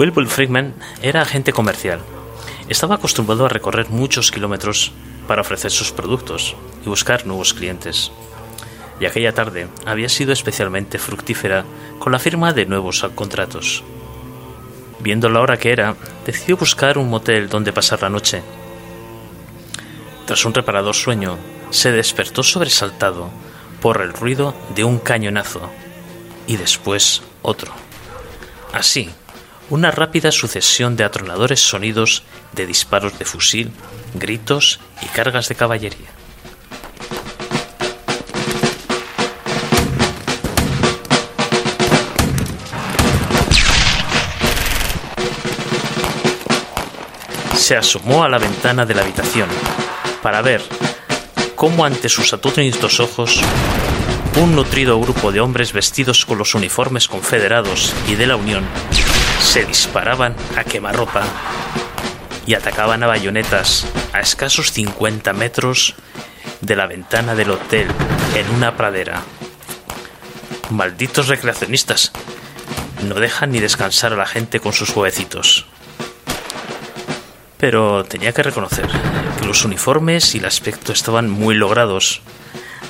Wilbur Friedman era agente comercial. Estaba acostumbrado a recorrer muchos kilómetros para ofrecer sus productos y buscar nuevos clientes. Y aquella tarde había sido especialmente fructífera con la firma de nuevos contratos. Viendo la hora que era, decidió buscar un motel donde pasar la noche. Tras un reparador sueño, se despertó sobresaltado por el ruido de un cañonazo y después otro. Así, una rápida sucesión de atronadores sonidos de disparos de fusil, gritos y cargas de caballería. Se asomó a la ventana de la habitación para ver cómo ante sus atónitos ojos un nutrido grupo de hombres vestidos con los uniformes confederados y de la Unión se disparaban a quemarropa y atacaban a bayonetas a escasos 50 metros de la ventana del hotel en una pradera. Malditos recreacionistas. No dejan ni descansar a la gente con sus jueguecitos. Pero tenía que reconocer que los uniformes y el aspecto estaban muy logrados,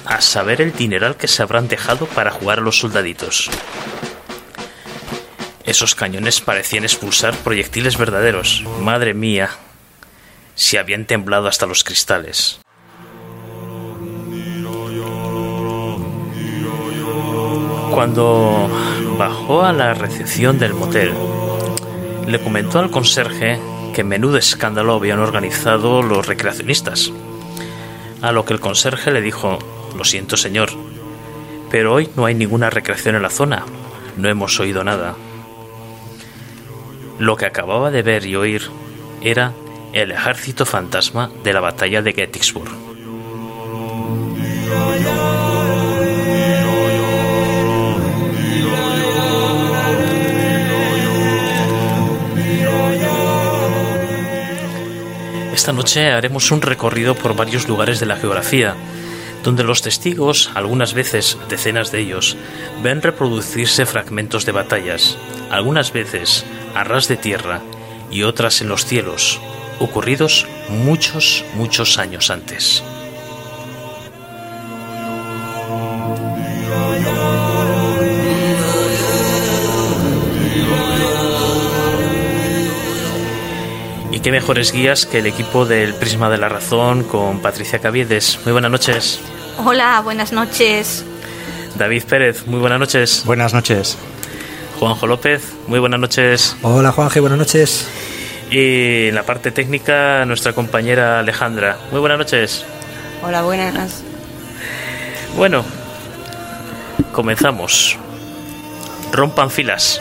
a saber el dineral que se habrán dejado para jugar a los soldaditos. Esos cañones parecían expulsar proyectiles verdaderos. Madre mía, si habían temblado hasta los cristales. Cuando bajó a la recepción del motel, le comentó al conserje que menudo escándalo habían organizado los recreacionistas. A lo que el conserje le dijo, lo siento señor, pero hoy no hay ninguna recreación en la zona, no hemos oído nada. Lo que acababa de ver y oír era el ejército fantasma de la batalla de Gettysburg. Esta noche haremos un recorrido por varios lugares de la geografía, donde los testigos, algunas veces decenas de ellos, ven reproducirse fragmentos de batallas, algunas veces a ras de tierra y otras en los cielos, ocurridos muchos, muchos años antes. Y qué mejores guías que el equipo del Prisma de la Razón con Patricia Caviedes. Muy buenas noches. Hola, buenas noches. David Pérez, muy buenas noches. Buenas noches. Juanjo López, muy buenas noches. Hola Juanje, buenas noches. Y en la parte técnica, nuestra compañera Alejandra. Muy buenas noches. Hola, buenas. Bueno, comenzamos. Rompan filas.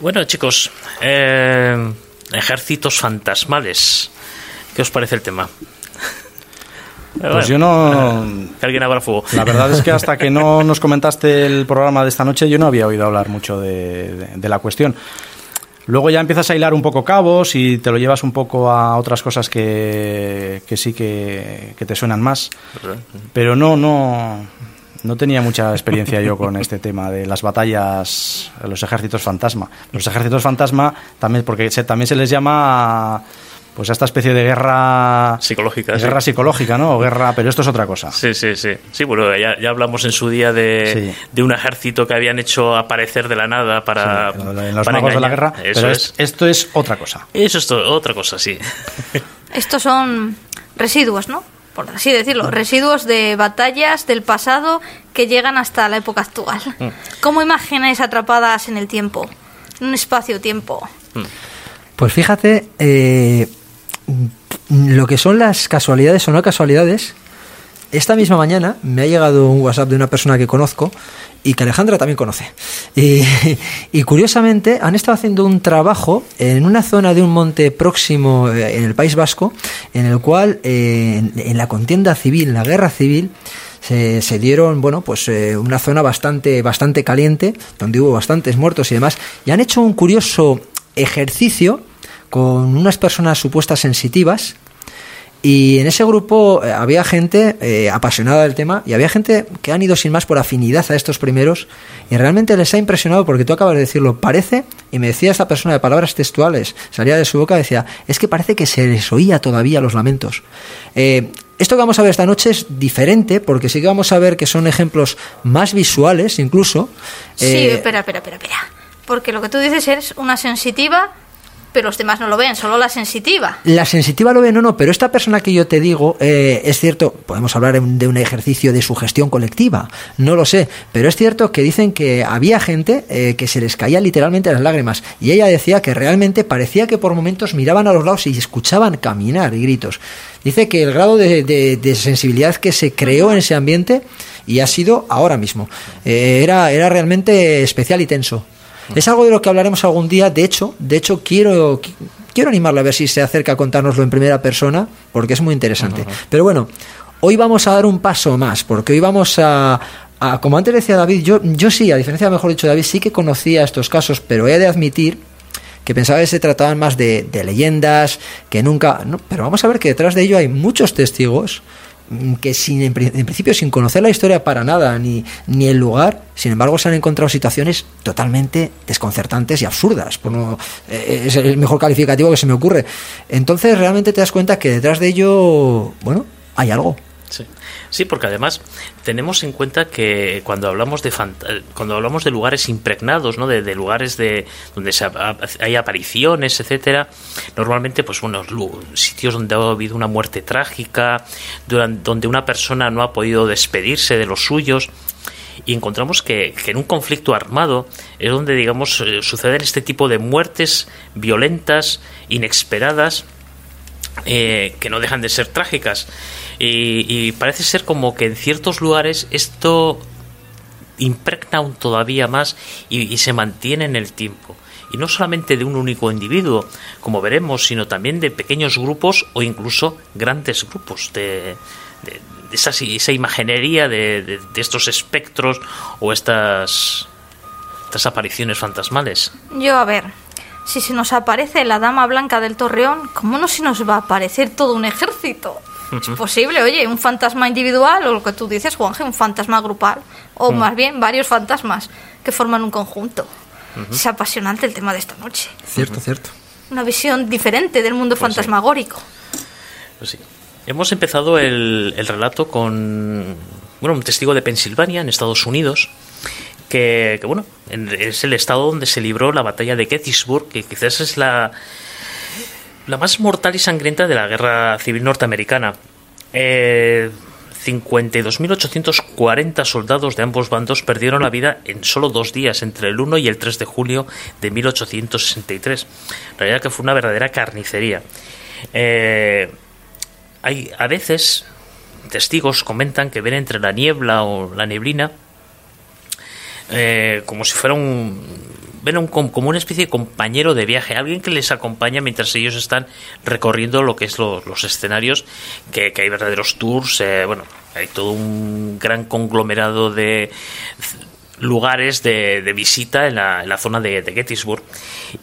Bueno, chicos, eh, ejércitos fantasmales. ¿Qué os parece el tema? Pues yo no. Que alguien abra fuego. La verdad es que hasta que no nos comentaste el programa de esta noche, yo no había oído hablar mucho de, de- de la cuestión. Luego ya empiezas a hilar un poco cabos y te lo llevas un poco a otras cosas que, que sí que, que te suenan más. Pero no, no, no tenía mucha experiencia yo con este tema de las batallas, los ejércitos fantasma. Los ejércitos fantasma también, porque se- también se les llama pues a esta especie de guerra Psicológica, sí. guerra psicológica, ¿no? O guerra, pero esto es otra cosa. Sí, sí, sí. Sí, bueno, ya, ya hablamos en su día de, Sí. de un ejército que habían hecho aparecer de la nada para. Sí, en los para magos de la guerra, Eso pero es. es- esto es otra cosa. Eso es otra cosa, sí. Estos son residuos, ¿no? Por así decirlo, residuos de batallas del pasado que llegan hasta la época actual. ¿Cómo imagináis atrapadas en el tiempo? En un espacio-tiempo. Pues fíjate, eh, lo que son las casualidades o no casualidades, esta misma mañana me ha llegado un WhatsApp de una persona que conozco y que Alejandra también conoce. Y, curiosamente han estado haciendo un trabajo en una zona de un monte próximo eh, en el País Vasco, en el cual eh, en, la contienda civil, en la guerra civil, se, se dieron, bueno, pues eh, una zona bastante, bastante caliente, donde hubo bastantes muertos y demás, y han hecho un curioso ejercicio con unas personas supuestas sensitivas y en ese grupo eh, había gente eh, apasionada del tema y había gente que han ido sin más por afinidad a estos primeros y realmente les ha impresionado porque tú acabas de decirlo, parece, y me decía esta persona de palabras textuales, salía de su boca, decía, es que parece que se les oía todavía los lamentos. Eh, esto que vamos a ver esta noche es diferente porque sí que vamos a ver que son ejemplos más visuales incluso. Sí, espera, espera, espera, espera. Porque lo que tú dices es una sensitiva pero los demás no lo ven, solo la sensitiva. La sensitiva lo ve, no, no, pero esta persona que yo te digo, eh, es cierto, podemos hablar de un ejercicio de sugestión colectiva, no lo sé, pero es cierto que dicen que había gente eh, que se les caía literalmente las lágrimas, y ella decía que realmente parecía que por momentos miraban a los lados y escuchaban caminar y gritos. Dice que el grado de, de, sensibilidad que se creó en ese ambiente, y ha sido ahora mismo, eh, era, era realmente especial y tenso. Es algo de lo que hablaremos algún día. De hecho, de hecho quiero quiero animarle a ver si se acerca a contárnoslo en primera persona, porque es muy interesante. Pero bueno, hoy vamos a dar un paso más, porque hoy vamos a, a, como antes decía David, yo, yo sí, a diferencia, mejor dicho, David, sí que conocía estos casos, pero he de admitir que pensaba que se trataban más de, de leyendas, que nunca... No, pero vamos a ver que detrás de ello hay muchos testigos que sin, en, principio sin conocer la historia para nada ni, ni el lugar, sin embargo se han encontrado situaciones totalmente desconcertantes y absurdas. Por no, eh, es el mejor calificativo que se me ocurre. Entonces realmente te das cuenta que detrás de ello, bueno, hay algo. Sí. sí, porque además tenemos en cuenta que cuando hablamos de cuando hablamos de lugares impregnados, ¿no? de, lugares de donde se, hay apariciones, etcétera, normalmente pues bueno, sitios donde ha habido una muerte trágica, donde una persona no ha podido despedirse de los suyos y encontramos que, que, en un conflicto armado es donde digamos eh, suceden este tipo de muertes violentas, inesperadas, eh, que no dejan de ser trágicas. Y, y, parece ser como que en ciertos lugares esto impregna aún todavía más y, se mantiene en el tiempo. Y no solamente de un único individuo, como veremos, sino también de pequeños grupos o incluso grandes grupos de, de, de esa, esa, imaginería de, de, estos espectros o estas, estas apariciones fantasmales. Yo, a ver, si se nos aparece la dama blanca del torreón, ¿cómo no se nos va a aparecer todo un ejército? Es posible, oye, un fantasma individual o lo que tú dices, Juanje, un fantasma grupal, o uh -huh. más bien varios fantasmas que forman un conjunto. Uh -huh. Es apasionante el tema de esta noche. Cierto, uh -huh. cierto. Una visión diferente del mundo pues fantasmagórico. Sí. Pues sí. Hemos empezado el, el relato con bueno, un testigo de Pensilvania, en Estados Unidos, que, que, bueno, es el estado donde se libró la batalla de Gettysburg, que quizás es la, la más mortal y sangrienta de la guerra civil norteamericana. Eh, 52.840 soldados de ambos bandos perdieron la vida en solo dos días, entre el 1 y el 3 de julio de 1863. La realidad que fue una verdadera carnicería. Eh, hay a veces testigos comentan que ven entre la niebla o la neblina eh, como si fuera un ven un, como una especie de compañero de viaje, alguien que les acompaña mientras ellos están recorriendo lo que es lo, los escenarios, que, hay verdaderos tours, eh, bueno, hay todo un gran conglomerado de lugares de, visita en la, zona de, de Gettysburg.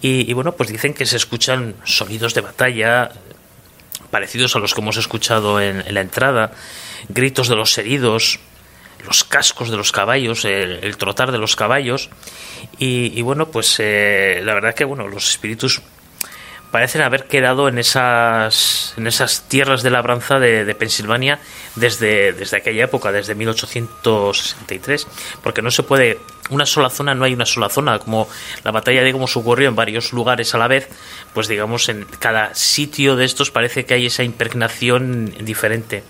Y, bueno, pues dicen que se escuchan sonidos de batalla parecidos a los que hemos escuchado en, en la entrada, gritos de los heridos, los cascos de los caballos, el trotar de los caballos. Y, bueno, pues eh, la verdad que bueno, los espíritus parecen haber quedado en esas, en esas tierras de labranza de, de Pensilvania desde, desde aquella época, desde 1863, porque no se puede, una sola zona, no hay una sola zona, como la batalla, digamos, ocurrió en varios lugares a la vez, pues digamos, en cada sitio de estos parece que hay esa impregnación diferente.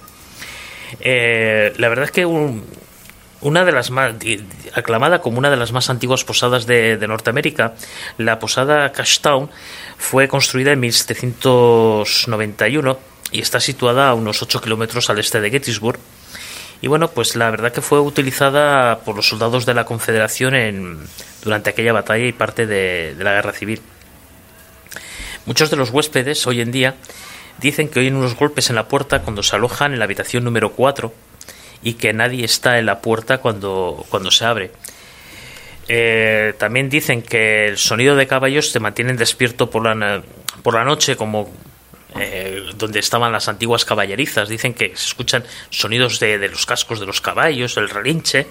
Eh, la verdad es que un, una de las más aclamada como una de las más antiguas posadas de, Norteamérica, la posada Cashtown fue construida en 1791 y está situada a unos 8 kilómetros al este de Gettysburg Y bueno, pues la verdad que fue utilizada por los soldados de la Confederación en, durante aquella batalla y parte de, de la guerra civil. Muchos de los huéspedes hoy en día dicen que oyen unos golpes en la puerta cuando se alojan en la habitación número 4 y que nadie está en la puerta cuando, cuando se abre. Eh, también dicen que el sonido de caballos se mantienen despierto por la, por la noche como eh, donde estaban las antiguas caballerizas. Dicen que se escuchan sonidos de, de los cascos de los caballos, el relinche.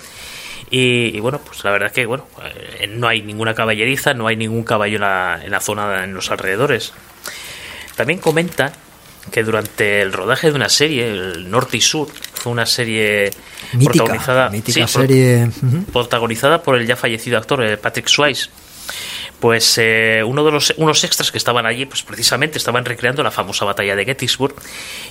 Y, bueno, pues la verdad que bueno, eh, no hay ninguna caballeriza, no hay ningún caballo en la, en la zona, en los alrededores. También comenta que durante el rodaje de una serie, el Norte y Sur, fue una serie mítica, protagonizada, mítica sí, serie. protagonizada por el ya fallecido actor eh, Patrick Swayze. Pues eh, uno de los unos extras que estaban allí, pues precisamente estaban recreando la famosa batalla de Gettysburg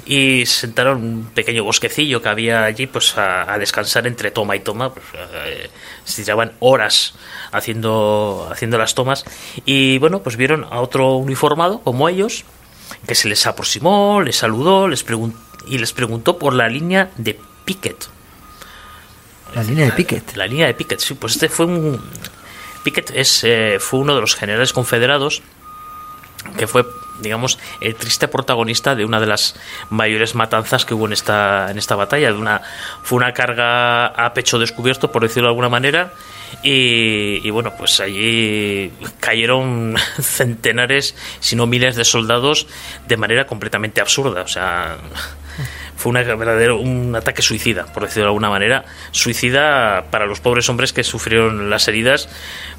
y se sentaron un pequeño bosquecillo que había allí, pues a, a descansar entre toma y toma. Pues, eh, se tiraban horas haciendo haciendo las tomas y bueno, pues vieron a otro uniformado como ellos que se les aproximó, les saludó, les y les preguntó por la línea de Pickett. La línea de Pickett. La, la línea de Pickett, sí, pues este fue un Pickett es, eh, fue uno de los generales confederados que fue, digamos, el triste protagonista de una de las mayores matanzas que hubo en esta, en esta batalla. De una, fue una carga a pecho descubierto, por decirlo de alguna manera, y, y, bueno, pues allí cayeron centenares, si no miles de soldados de manera completamente absurda. O sea, fue una verdadero, un ataque suicida, por decirlo de alguna manera. Suicida para los pobres hombres que sufrieron las heridas,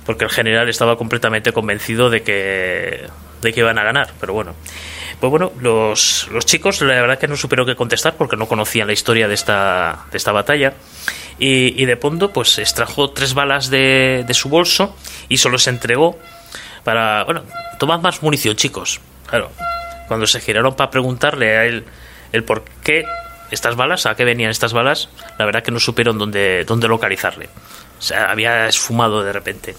porque el general estaba completamente convencido de que, de que iban a ganar. Pero bueno. Pues bueno, los, los chicos la verdad que no supieron qué contestar porque no conocían la historia de esta, de esta batalla. Y, y de fondo, pues extrajo tres balas de, de su bolso y solo se entregó para, bueno, tomad más munición, chicos. Claro, cuando se giraron para preguntarle a él el por qué estas balas, a qué venían estas balas, la verdad que no supieron dónde, dónde localizarle. O sea, había esfumado de repente.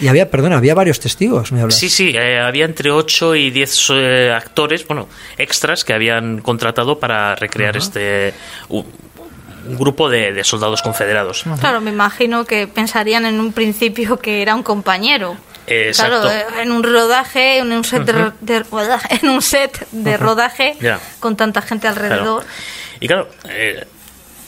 Y había, perdona, había varios testigos, me hablas. Sí, sí, eh, había entre 8 y 10 eh, actores, bueno, extras que habían contratado para recrear este un grupo de, de, soldados confederados. Claro, me imagino que pensarían en un principio que era un compañero. Exacto. Claro, eh, en un rodaje, en un set uh -huh. de, rodaje, en un set de uh -huh. rodaje yeah. con tanta gente alrededor. Claro. Y claro, eh,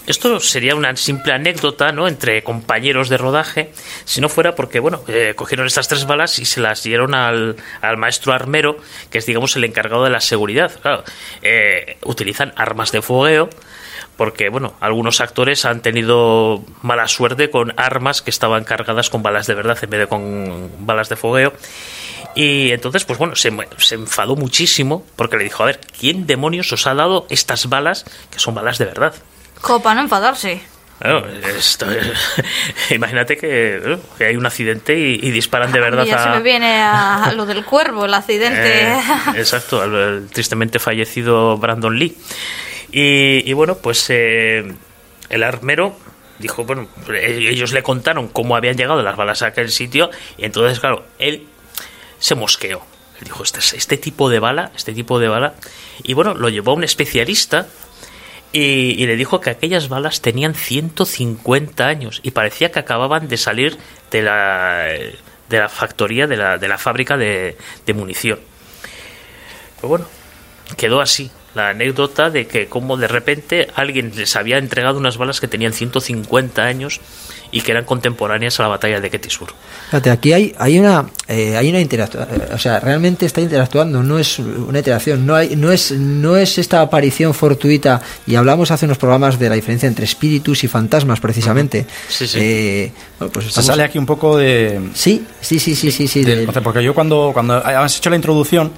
esto sería una simple anécdota, ¿no? Entre compañeros de rodaje, si no fuera porque, bueno, eh, cogieron estas tres balas y se las dieron al, al, maestro armero, que es, digamos, el encargado de la seguridad. Claro, eh, utilizan armas de fogueo, porque, bueno, algunos actores han tenido mala suerte con armas que estaban cargadas con balas de verdad en vez de con balas de fogueo. Y entonces, pues bueno, se, se, enfadó muchísimo porque le dijo, a ver, ¿quién demonios os ha dado estas balas que son balas de verdad? Copa, no enfadarse. Esto, imagínate que, que, hay un accidente y, y disparan de verdad. Ya a... se me viene a, lo del cuervo, el accidente. Eh, exacto, el, tristemente fallecido Brandon Lee. Y, bueno, pues eh, el armero dijo, bueno, ellos le contaron cómo habían llegado las balas a aquel sitio y entonces, claro, él se mosqueó. Él dijo, este, este tipo de bala, este tipo de bala. Y bueno, lo llevó a un especialista y, le dijo que aquellas balas tenían 150 años y parecía que acababan de salir de la, de la factoría, de la, de la fábrica de, de munición. Pues bueno, quedó así la anécdota de que como de repente alguien les había entregado unas balas que tenían 150 años y que eran contemporáneas a la batalla de Gettysburg. Fíjate, aquí hay, hay una eh, hay una interacción, o sea, realmente está interactuando, no es una interacción, no hay, no es no es esta aparición fortuita y hablamos hace unos programas de la diferencia entre espíritus y fantasmas precisamente. Sí, sí. Eh, bueno, pues estamos... Se sale aquí un poco de Sí, sí, sí, sí, sí, sí, de... porque yo cuando cuando has hecho la introducción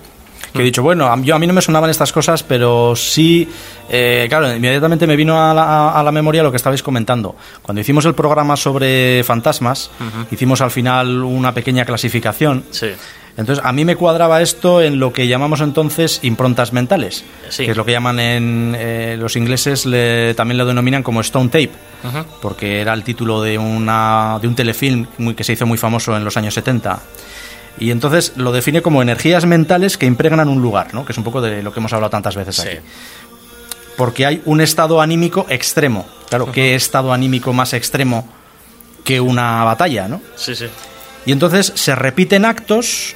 que he dicho, bueno, yo a mí no me sonaban estas cosas, pero sí, eh, claro, inmediatamente me vino a la, a la, memoria lo que estabais comentando. Cuando hicimos el programa sobre fantasmas, uh -huh. hicimos al final una pequeña clasificación. Sí. Entonces, a mí me cuadraba esto en lo que llamamos entonces improntas mentales, sí. que es lo que llaman en eh, los ingleses, le, también lo denominan como Stone Tape, uh -huh. porque era el título de, una, de un telefilm muy, que se hizo muy famoso en los años 70. Y entonces lo define como energías mentales que impregnan un lugar, ¿no? que es un poco de lo que hemos hablado tantas veces sí. aquí. Porque hay un estado anímico extremo. Claro, qué estado anímico más extremo que una batalla, ¿no? Sí, sí. Y entonces se repiten actos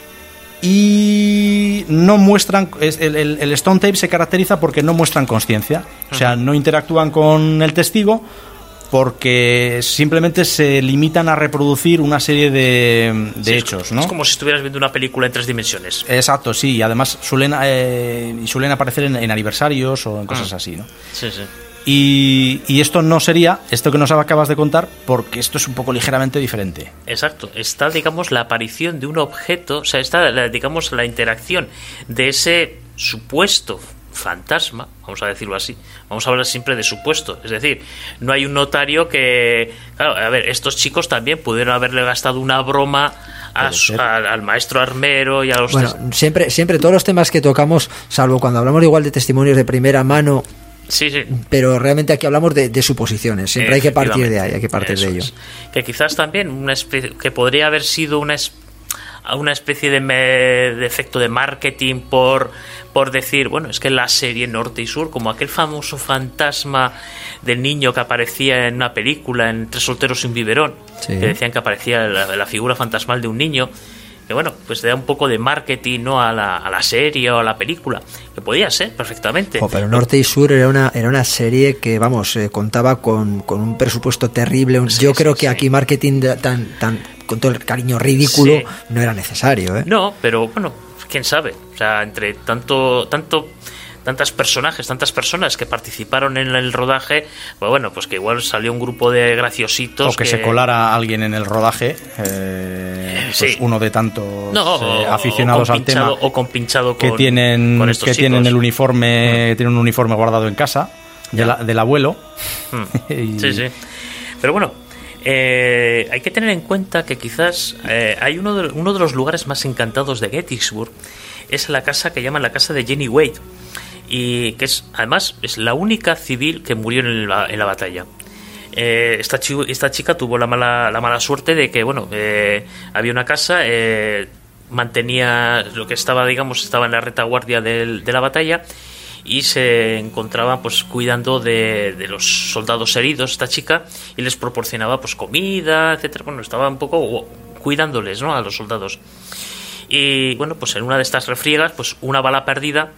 y no muestran. es- El, el- el Stone Tape se caracteriza porque no muestran conciencia. O sea, no interactúan con el testigo porque simplemente se limitan a reproducir una serie de, de Sí, es- hechos, ¿no? Es como si estuvieras viendo una película en tres dimensiones. Exacto, sí, y además suelen, eh, suelen aparecer en, en aniversarios o en cosas Ah. así, ¿no? Sí, sí. Y, y esto no sería, esto que nos acabas de contar, porque esto es un poco ligeramente diferente. Exacto, está, digamos, la aparición de un objeto, o sea, está, digamos, la interacción de ese supuesto fantasma, vamos a decirlo así, vamos a hablar siempre de supuesto, es decir, no hay un notario que, claro, a ver, estos chicos también pudieron haberle gastado una broma a al, maestro armero y a los... Bueno, siempre, siempre todos los temas que tocamos, salvo cuando hablamos igual de testimonios de primera mano, sí, sí. pero realmente aquí hablamos de, de suposiciones. Siempre hay que partir de ahí, hay que partir de ello. Es. Que quizás también una especie, que podría haber sido una, es- una especie de, me- de efecto de marketing por, por decir, bueno, es que la serie Norte y Sur, como aquel famoso fantasma del niño que aparecía en una película en Tres solteros y un biberón, Sí. que decían que aparecía la, la figura fantasmal de un niño, que bueno, pues da un poco de marketing ¿no? a, la, a la serie o a la película, que podía ser perfectamente. Jo, pero Norte y Sur era una, era una serie que, vamos, eh, contaba con, con un presupuesto terrible. Sí, Yo sí, creo que aquí marketing tan, tan, con todo el cariño ridículo Sí. no era necesario. ¿eh? No, pero bueno, quién sabe. O sea, entre tanto, tanto, tantas personajes, tantas personas que participaron en el rodaje, pues bueno, pues que igual salió un grupo de graciositos O que, se colara alguien en el rodaje, eh, pues Sí. uno de tantos no, eh, aficionados al tema o compinchado que con, tienen con estos que tienen el uniforme, tienen un uniforme guardado en casa de la- del abuelo. Mm. Y- Sí, sí. Pero bueno, eh, hay que tener en cuenta que quizás eh, hay uno de, uno de los lugares más encantados de Gettysburg, es la casa que llaman la casa de Jenny Wade, y que es además es la única civil que murió en la, batalla. Eh, esta, esta chica tuvo la mala, la mala suerte de que, bueno, eh, había una casa, eh, mantenía lo que estaba, digamos, estaba en la retaguardia de la batalla y se encontraba pues cuidando de, de los soldados heridos esta chica y les proporcionaba pues comida etcétera bueno estaba un poco cuidándoles no a los soldados y bueno pues en una de estas refriegas pues una bala perdida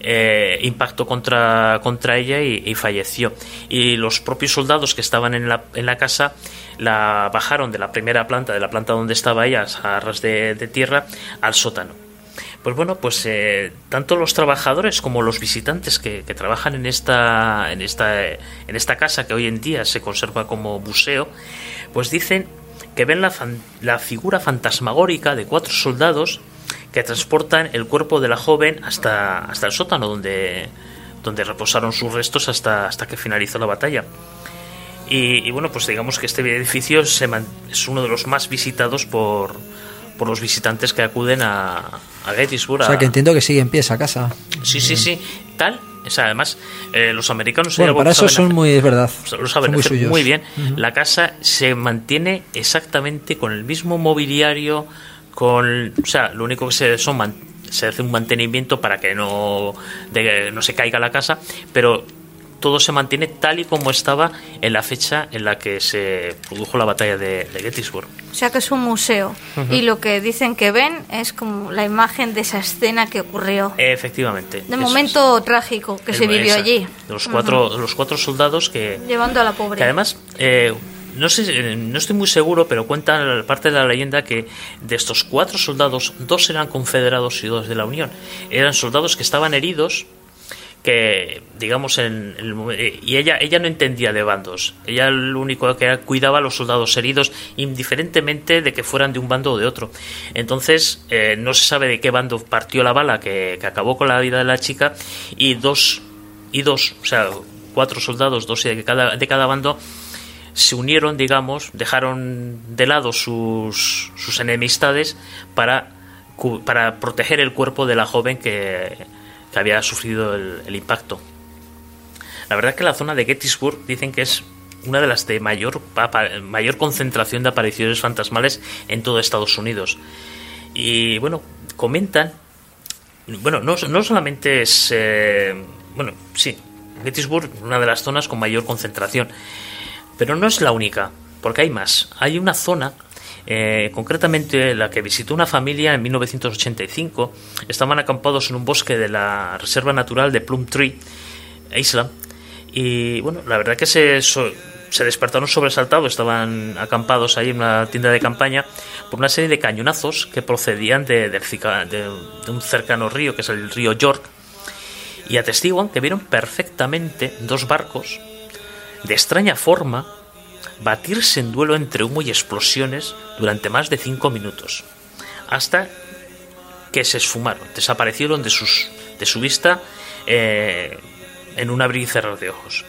eh, impactó contra, contra ella y, falleció. Y los propios soldados que estaban en la, en la casa la bajaron de la primera planta, de la planta donde estaba ella, a ras de tierra, al sótano. Pues bueno, pues eh, tanto los trabajadores como los visitantes que, trabajan en esta, en, esta, en esta casa que hoy en día se conserva como museo, pues dicen que ven la figura fantasmagórica de cuatro soldados que transportan el cuerpo de la joven hasta, hasta el sótano donde, donde reposaron sus restos hasta, hasta que finalizó la batalla. Y, y bueno, pues digamos que este edificio se man- es uno de los más visitados por, por los visitantes que acuden a, a Gettysburg. O sea a- que entiendo que sigue en pie esa casa. Sí, sí, sí. Tal. O sea, además, eh, los americanos Bueno, para eso son hacer- muy, es verdad. lo saben muy hacer suyos. muy bien. La casa se mantiene exactamente con el mismo mobiliario, con, o sea, lo único que se son man- se hace un mantenimiento para que no de- no se caiga la casa, pero todo se mantiene tal y como estaba en la fecha en la que se produjo la batalla de, de Gettysburg. O sea que es un museo. Y lo que dicen que ven es como la imagen de esa escena que ocurrió. Efectivamente. De momento trágico que se vivió esa- allí. Los cuatro, los cuatro soldados que, Llevando a la pobre. Que además, eh, no sé, eh, no estoy muy seguro, pero cuenta parte de la leyenda que de estos cuatro soldados, dos eran confederados y dos de la Unión. Eran soldados que estaban heridos, digamos en el eh, y ella ella no entendía de bandos. Ella lo único que cuidaba a los soldados heridos indiferentemente de que fueran de un bando o de otro. Entonces eh, no se sabe de qué bando partió la bala que, que acabó con la vida de la chica y dos y dos o sea cuatro soldados dos de cada de cada bando se unieron, digamos, dejaron de lado sus, sus enemistades para, para proteger el cuerpo de la joven que, había sufrido el, impacto. La verdad es que la zona de Gettysburg dicen que es una de las de mayor, mayor concentración de apariciones fantasmales en todo Estados Unidos. Y bueno, comentan bueno, no, no solamente es. eh, bueno, sí. Gettysburg, una de las zonas con mayor concentración. Pero no es la única, porque hay más. Hay una zona eh, concretamente la que visitó una familia en 1985. Estaban acampados en un bosque de la Reserva Natural de Plum Tree Island. Y bueno, la verdad que se, se despertaron sobresaltados, estaban acampados ahí en una tienda de campaña por una serie de cañonazos que procedían de, de un cercano río, que es el río York, y atestiguan que vieron perfectamente dos barcos de extraña forma batirse en duelo entre humo y explosiones durante más de cinco minutos, hasta que se esfumaron, desaparecieron de, sus, de su vista eh, en un abrir y cerrar de ojos.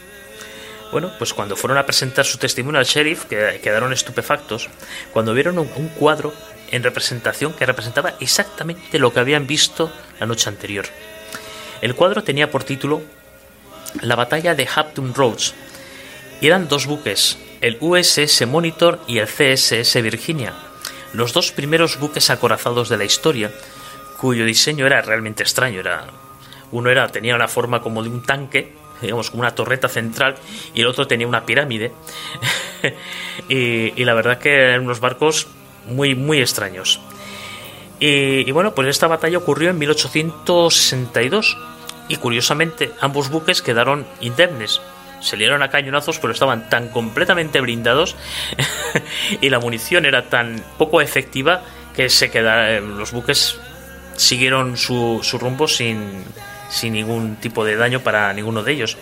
Bueno, pues cuando fueron a presentar su testimonio al sheriff, que quedaron estupefactos, cuando vieron un, un cuadro en representación que representaba exactamente lo que habían visto la noche anterior. El cuadro tenía por título La batalla de Hampton Roads y eran dos buques, el USS Monitor y el CSS Virginia, los dos primeros buques acorazados de la historia, cuyo diseño era realmente extraño. Era, uno era, tenía una forma como de un tanque, digamos como una torreta central, y el otro tenía una pirámide. y, la verdad que eran unos barcos muy, muy extraños. Y, y, bueno, pues esta batalla ocurrió en 1862 y curiosamente ambos buques quedaron indemnes se dieron a cañonazos, pero estaban tan completamente blindados y la munición era tan poco efectiva que se quedaron, los buques siguieron su, su rumbo sin, sin ningún tipo de daño para ninguno de ellos.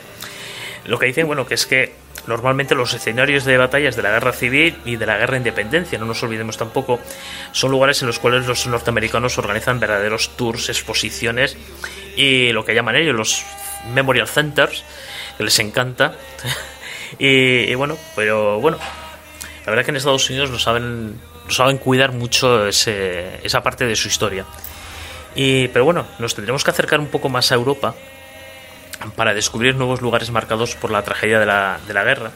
Lo que dicen, bueno, que es que normalmente los escenarios de batallas de la guerra civil y de la guerra de independencia, no nos olvidemos tampoco, son lugares en los cuales los norteamericanos organizan verdaderos tours, exposiciones y lo que llaman ellos los memorial centers, que les encanta. y, bueno, pero bueno, la verdad que en Estados Unidos no saben, no saben cuidar mucho ese, esa parte de su historia. Y, pero bueno, nos tendremos que acercar un poco más a Europa para descubrir nuevos lugares marcados por la tragedia de la, de la guerra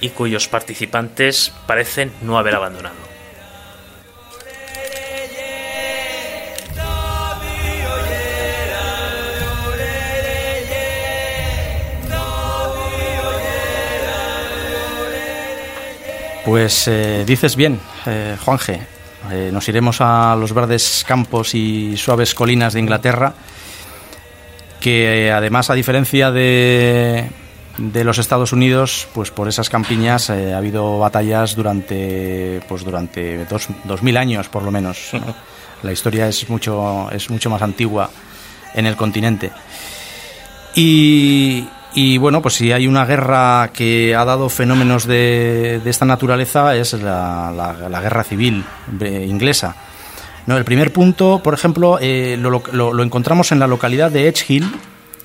y cuyos participantes parecen no haber abandonado. Pues eh, dices bien, eh, Juanje. Eh, nos iremos a los verdes campos y suaves colinas de Inglaterra, que además, a diferencia de, de los Estados Unidos, pues por esas campiñas ha habido batallas durante, pues durante dos, mil años, por lo menos. La historia es mucho, es mucho más antigua en el continente. Y, y bueno, pues si hay una guerra que ha dado fenómenos de, esta naturaleza es la, guerra civil inglesa. No, el primer punto, por ejemplo, eh, lo, encontramos en la localidad de Edge Hill,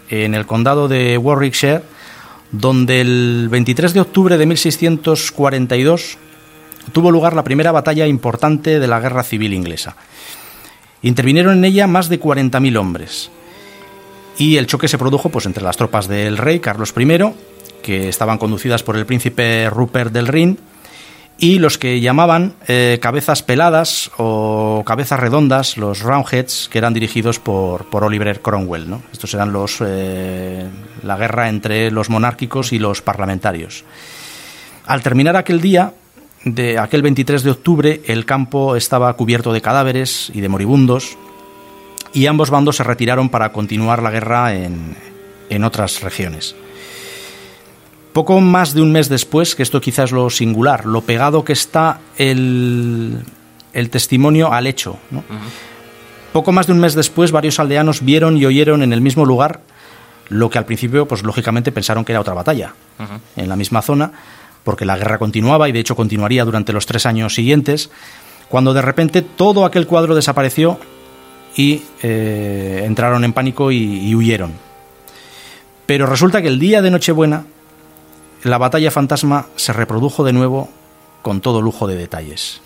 en el condado de Warwickshire, donde el 23 de octubre de 1642 tuvo lugar la primera batalla importante de la guerra civil inglesa. Intervinieron en ella más de 40.000 hombres y el choque se produjo pues, entre las tropas del rey Carlos I, que estaban conducidas por el príncipe Rupert del Rin, y los que llamaban eh, cabezas peladas o cabezas redondas, los Roundheads, que eran dirigidos por, Oliver Cromwell. ¿no? Estos eran los, eh, la guerra entre los monárquicos y los parlamentarios. Al terminar aquel día, de aquel 23 de octubre, el campo estaba cubierto de cadáveres y de moribundos, y ambos bandos se retiraron para continuar la guerra en, en otras regiones. Poco más de un mes después, que esto quizás es lo singular, lo pegado que está el, el testimonio al hecho. Poco más de un mes después, varios aldeanos vieron y oyeron en el mismo lugar lo que al principio, pues lógicamente pensaron que era otra batalla, en la misma zona, porque la guerra continuaba y de hecho continuaría durante los tres años siguientes, cuando de repente todo aquel cuadro desapareció y eh, entraron en pánico y, huyeron. Pero resulta que el día de Nochebuena la batalla fantasma se reprodujo de nuevo con todo lujo de detalles.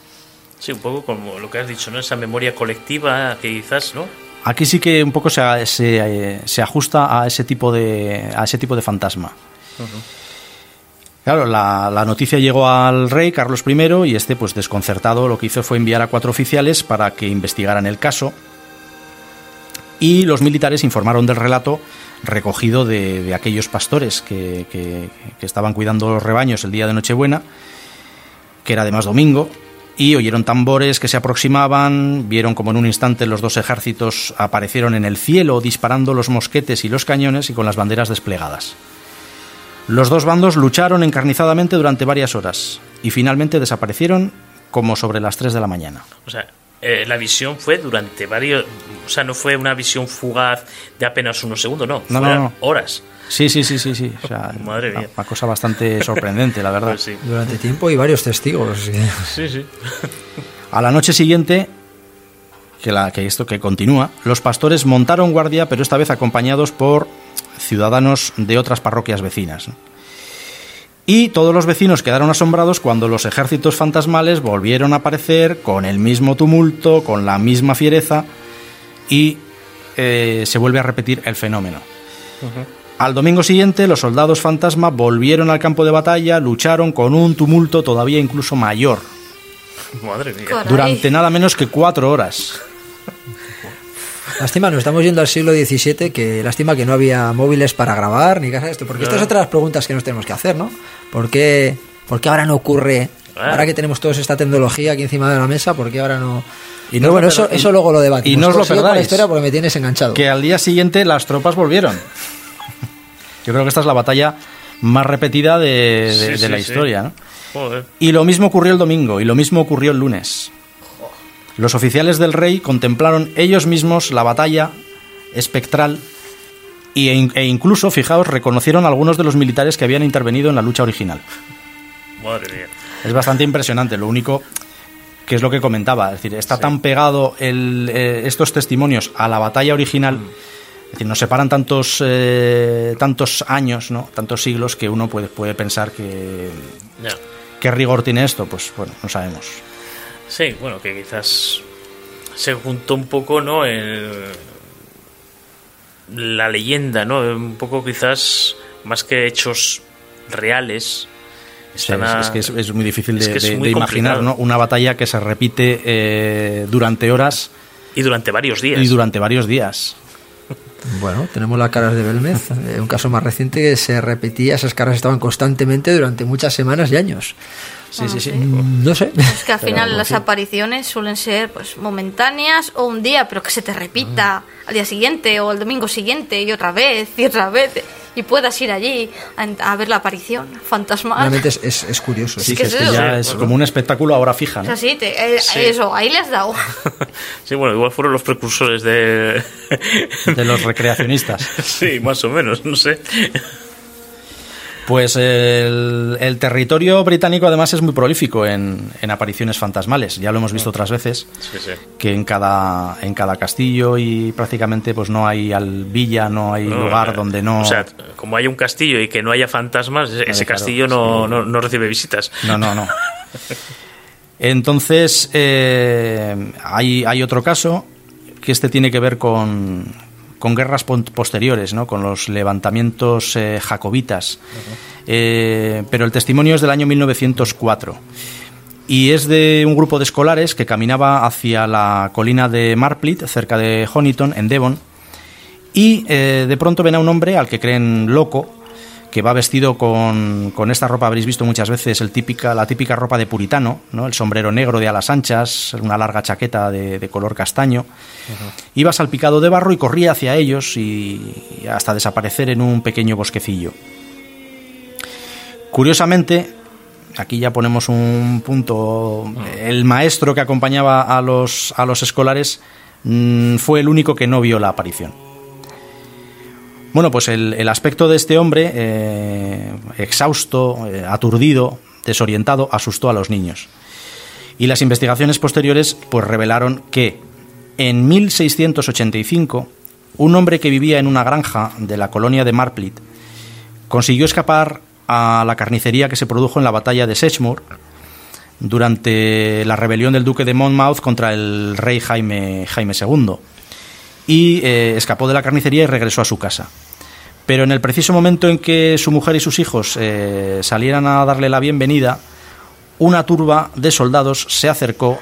Sí, un poco como lo que has dicho, ¿no? Esa memoria colectiva que quizás, ¿no? Aquí sí que un poco se, se, se ajusta a ese tipo de, a ese tipo de fantasma. Claro, la, la, noticia llegó al rey Carlos I y este, pues desconcertado, lo que hizo fue enviar a cuatro oficiales para que investigaran el caso y los militares informaron del relato recogido de, aquellos pastores que, que- que estaban cuidando los rebaños el día de Nochebuena, que era además domingo, y oyeron tambores que se aproximaban, vieron como en un instante los dos ejércitos aparecieron en el cielo disparando los mosquetes y los cañones y con las banderas desplegadas. Los dos bandos lucharon encarnizadamente durante varias horas y finalmente desaparecieron como sobre las 3 de la mañana. O sea, eh, la visión fue durante varios. O sea, no fue una visión fugaz de apenas unos segundos, no. No, no, fueron no. horas. Sí, sí, sí, sí, sí. O sea, Madre una, mía. una cosa bastante sorprendente, la verdad. Pues sí. Durante tiempo y varios testigos. sí. Sí, sí. A la noche siguiente, que, la, que esto que continúa, los pastores montaron guardia, pero esta vez acompañados por ciudadanos de otras parroquias vecinas. Y todos los vecinos quedaron asombrados cuando los ejércitos fantasmales volvieron a aparecer con el mismo tumulto, con la misma fiereza, y eh, se vuelve a repetir el fenómeno. Al domingo siguiente, los soldados fantasma volvieron al campo de batalla, lucharon con un tumulto todavía incluso mayor, Madre mía. Durante nada menos que cuatro horas. Lástima, nos estamos yendo al siglo XVII, que lástima que no había móviles para grabar ni cosas de esto. Porque estas Claro. son otras preguntas que nos tenemos que hacer, ¿no? ¿Por qué, por qué ahora no ocurre? Claro. Ahora que tenemos toda esta tecnología aquí encima de la mesa, ¿por qué ahora no...? Y no bueno, eso, perdáis- eso luego lo debatimos. y no os lo con la perdáis. historia porque me tienes enganchado. Que al día siguiente las tropas volvieron. Yo creo que esta es la batalla más repetida de, de- Sí, de sí, la sí. historia. ¿no? Joder. Y lo mismo ocurrió el domingo y lo mismo ocurrió el lunes. Los oficiales del rey contemplaron ellos mismos la batalla espectral y- e, e incluso, fijaos, reconocieron a algunos de los militares que habían intervenido en la lucha original. Madre mía. Es bastante impresionante. Lo único que es lo que comentaba, es decir, está tan pegado el, eh, estos testimonios a la batalla original, es decir, nos separan tantos eh, tantos años, ¿no? tantos siglos que uno puede, puede pensar que qué rigor tiene esto, pues bueno, no sabemos. Sí, bueno, que quizás se juntó un poco, ¿no? El- la leyenda, ¿no? Un poco quizás más que hechos reales. Es, a- es que es, es muy difícil de, es que es de- muy de imaginar. ¿no? una batalla que se repite eh, durante horas Y durante varios días. y durante varios días. Bueno, tenemos las caras de Belmez, eh, un caso más reciente que se repetía, esas caras estaban constantemente durante muchas semanas y años. Sí, sí, sí. Mm, No sé. Es que al Pero, final las sí. apariciones suelen ser pues momentáneas o un día, pero que se te repita al día siguiente o el domingo siguiente y otra vez y otra vez y puedas ir allí a, a ver la aparición fantasmal. Realmente es, es- es curioso. Sí, Es que es ya es como un espectáculo ahora fija. O ¿no? sea, sí, te- eh, Sí. eso, ahí le has dado. Sí, bueno, igual fueron los precursores de... De los recreacionistas. sí, más o menos, no sé. Pues el, el territorio británico además es muy prolífico en, en apariciones fantasmales. Ya lo hemos visto otras veces, Sí, sí. que en cada, en cada castillo y prácticamente pues no hay al villa, no hay No, lugar eh, donde no... O sea, como haya un castillo y que no haya fantasmas, ese claro, castillo no, sí. no, no recibe visitas. No, no, no. Entonces, eh, hay, hay otro caso que este tiene que ver con, con guerras posteriores, ¿no? con los levantamientos eh, jacobitas. Eh, pero el testimonio es del año 1904 y es de un grupo de escolares que caminaba hacia la colina de Marplit, cerca de Honiton, en Devon, y eh, de pronto ven a un hombre al que creen loco, que va vestido con, con esta ropa, habréis visto muchas veces, el típica, la típica ropa de puritano, ¿no? el sombrero negro de alas anchas, una larga chaqueta de, de color castaño. Iba salpicado de barro y corría hacia ellos y, y hasta desaparecer en un pequeño bosquecillo. Curiosamente, aquí ya ponemos un punto, el maestro que acompañaba a los, a los escolares mm, fue el único que no vio la aparición. Bueno, pues el, el aspecto de este hombre, eh, exhausto, eh, aturdido, desorientado, asustó a los niños. Y las investigaciones posteriores pues revelaron que en 1685 un hombre que vivía en una granja de la colonia de Marplit consiguió escapar a la carnicería que se produjo en la batalla de Sechmoor durante la rebelión del duque de Monmouth contra el rey Jaime, Jaime II y eh, escapó de la carnicería y regresó a su casa. Pero en el preciso momento en que su mujer y sus hijos eh, salieran a darle la bienvenida, una turba de soldados se acercó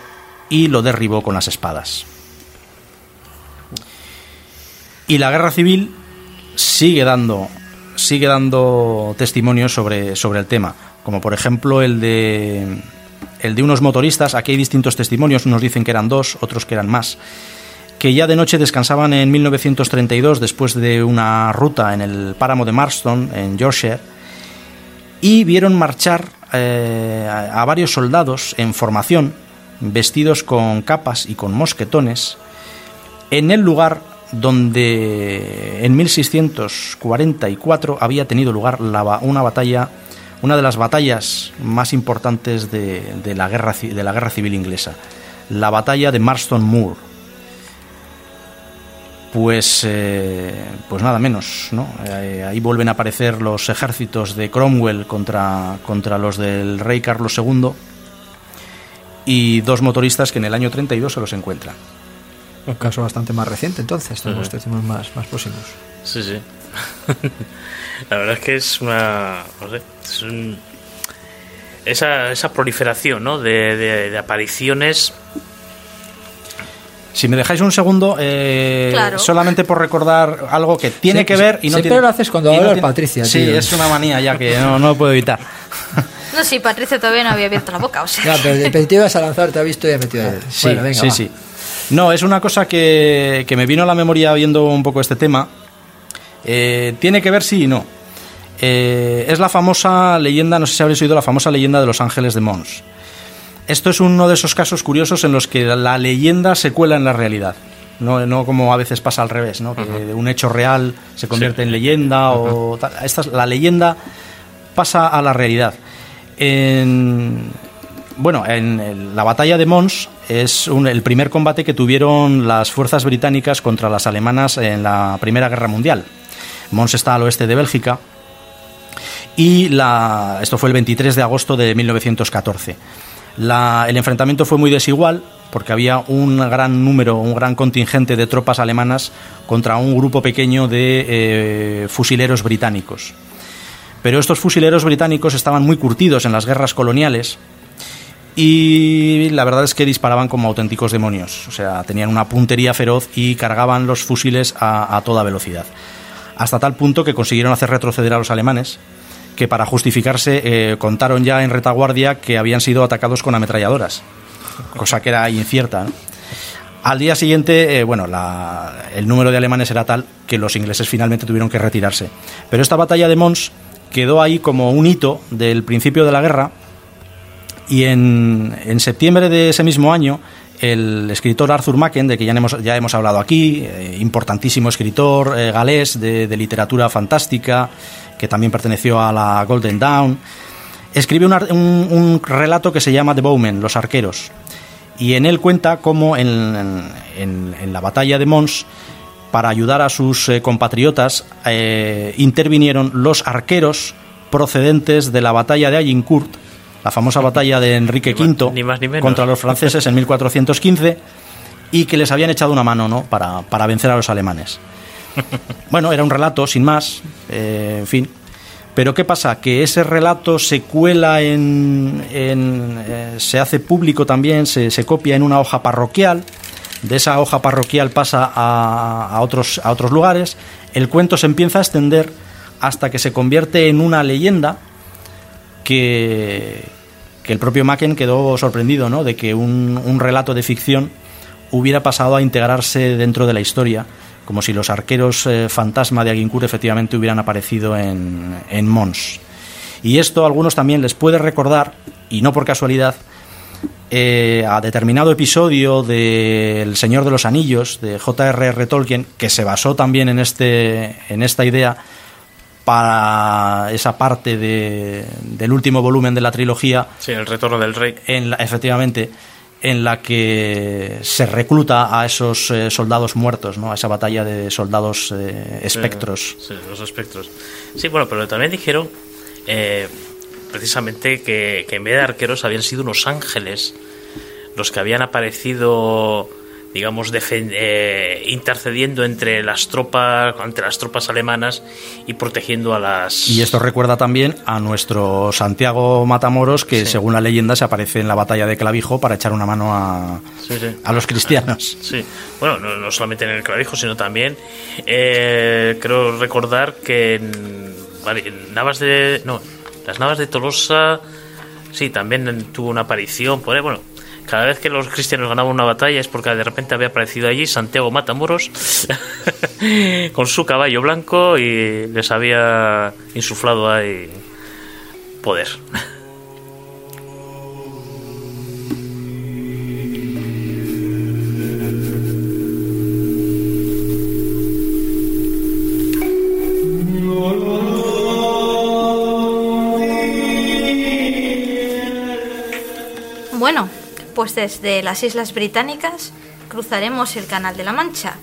y lo derribó con las espadas. Y la guerra civil sigue dando sigue dando testimonios sobre, sobre el tema, como por ejemplo el de el de unos motoristas, aquí hay distintos testimonios, unos dicen que eran dos, otros que eran más, que ya de noche descansaban en 1932 después de una ruta en el páramo de Marston, en Yorkshire, y vieron marchar eh, a varios soldados en formación, vestidos con capas y con mosquetones, en el lugar donde en 1644 había tenido lugar una batalla, una de las batallas más importantes de, la, guerra, de la guerra civil inglesa, la batalla de Marston Moor. Pues, eh, pues nada menos, ¿no? Eh, ahí vuelven a aparecer los ejércitos de Cromwell contra, contra los del rey Carlos II y dos motoristas que en el año 32 se los encuentran. Un caso bastante más reciente, entonces, tenemos uh más, más próximos. Sí, sí. La verdad es que es una. No sé, es un, esa, esa proliferación ¿no? de, de, apariciones. Si me dejáis un segundo, eh, solamente por recordar algo que tiene que ver y no Siempre lo haces cuando hablas Patricia. Sí, es una manía ya que no, no lo puedo evitar. No, sí, Patricia todavía no había abierto la boca, o sea. Ya, pero te ibas a lanzar, te ha visto y ha metido. Sí, bueno, venga, sí, sí. No, es una cosa que, me vino a la memoria viendo un poco este tema. Eh, tiene que ver sí y no. Eh, es la famosa leyenda, no sé si habréis oído la famosa leyenda de los ángeles de Mons. Esto es uno de esos casos curiosos en los que la leyenda se cuela en la realidad. No, no como a veces pasa al revés, ¿no? que un hecho real se convierte en leyenda o Esta, la leyenda pasa a la realidad. En, bueno, en la batalla de Mons es el primer combate que tuvieron las fuerzas británicas contra las alemanas en la Primera Guerra Mundial. Mons está al oeste de Bélgica y la, esto fue el 23 de agosto de 1914. El enfrentamiento fue muy desigual porque había un gran número, un gran contingente de tropas alemanas contra un grupo pequeño de eh, fusileros británicos. Pero estos fusileros británicos estaban muy curtidos en las guerras coloniales y la verdad es que disparaban como auténticos demonios, o sea, tenían una puntería feroz y cargaban los fusiles a, toda velocidad. Hasta tal punto que consiguieron hacer retroceder a los alemanes, que para justificarse eh, contaron ya en retaguardia que habían sido atacados con ametralladoras, cosa que era incierta. Al día siguiente, eh, bueno, el número de alemanes era tal que los ingleses finalmente tuvieron que retirarse. Pero esta batalla de Mons quedó ahí como un hito del principio de la guerra y en, en septiembre de ese mismo año, el escritor Arthur Machen, de que ya hemos, ya hemos hablado aquí, eh, importantísimo escritor eh, galés de, literatura fantástica, que también perteneció a la Golden Dawn, escribe un, un, relato que se llama The Bowmen, Los Arqueros. Y en él cuenta cómo en, en, la batalla de Mons, para ayudar a sus eh, compatriotas, intervinieron los arqueros procedentes de la batalla de Agincourt, la famosa batalla de Enrique V contra los franceses en 1415 y que les habían echado una mano ¿no? para, para vencer a los alemanes. Bueno, era un relato sin más, eh, en fin. Pero ¿qué pasa? Que ese relato se cuela en. Eh, se hace público también, se, se, copia en una hoja parroquial. De esa hoja parroquial pasa a, a, otros, a otros lugares. El cuento se empieza a extender hasta que se convierte en una leyenda que, el propio Macken quedó sorprendido ¿no? de que un, relato de ficción hubiera pasado a integrarse dentro de la historia, como si los arqueros eh, fantasma de Agincourt efectivamente hubieran aparecido en, en Mons. Y esto a algunos también les puede recordar, y no por casualidad, eh, a determinado episodio de El Señor de los Anillos de J.R.R. Tolkien, que se basó también en, este, en esta idea para esa parte de, del último volumen de la trilogía. Sí, el retorno del rey. En efectivamente, en la que se recluta a esos eh, soldados muertos, ¿no? a esa batalla de soldados eh, espectros. Sí, los espectros. Sí, bueno, pero también dijeron eh, precisamente que, que, en vez de arqueros habían sido unos ángeles los que habían aparecido digamos, eh, intercediendo entre las tropas, entre las tropas alemanas y protegiendo a las. Y esto recuerda también a nuestro Santiago Matamoros, que según la leyenda se aparece en la batalla de Clavijo para echar una mano a, a los cristianos. Sí, bueno, no, solamente en el Clavijo, sino también eh, creo recordar que en, Navas de. No, las Navas de Tolosa. Sí, también tuvo una aparición por Bueno, cada vez que los cristianos ganaban una batalla es porque de repente había aparecido allí Santiago Matamoros con su caballo blanco y les había insuflado ahí poder. Desde las Islas Británicas cruzaremos el Canal de la Mancha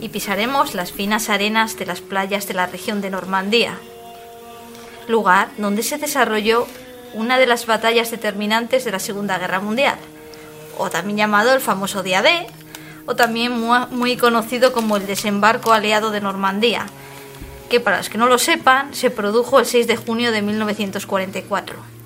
y pisaremos las finas arenas de las playas de la región de Normandía, lugar donde se desarrolló una de las batallas determinantes de la Segunda Guerra Mundial, o también llamado el famoso Día D, o también muy conocido como el desembarco aliado de Normandía, que para los que no lo sepan se produjo el 6 de junio de 1944.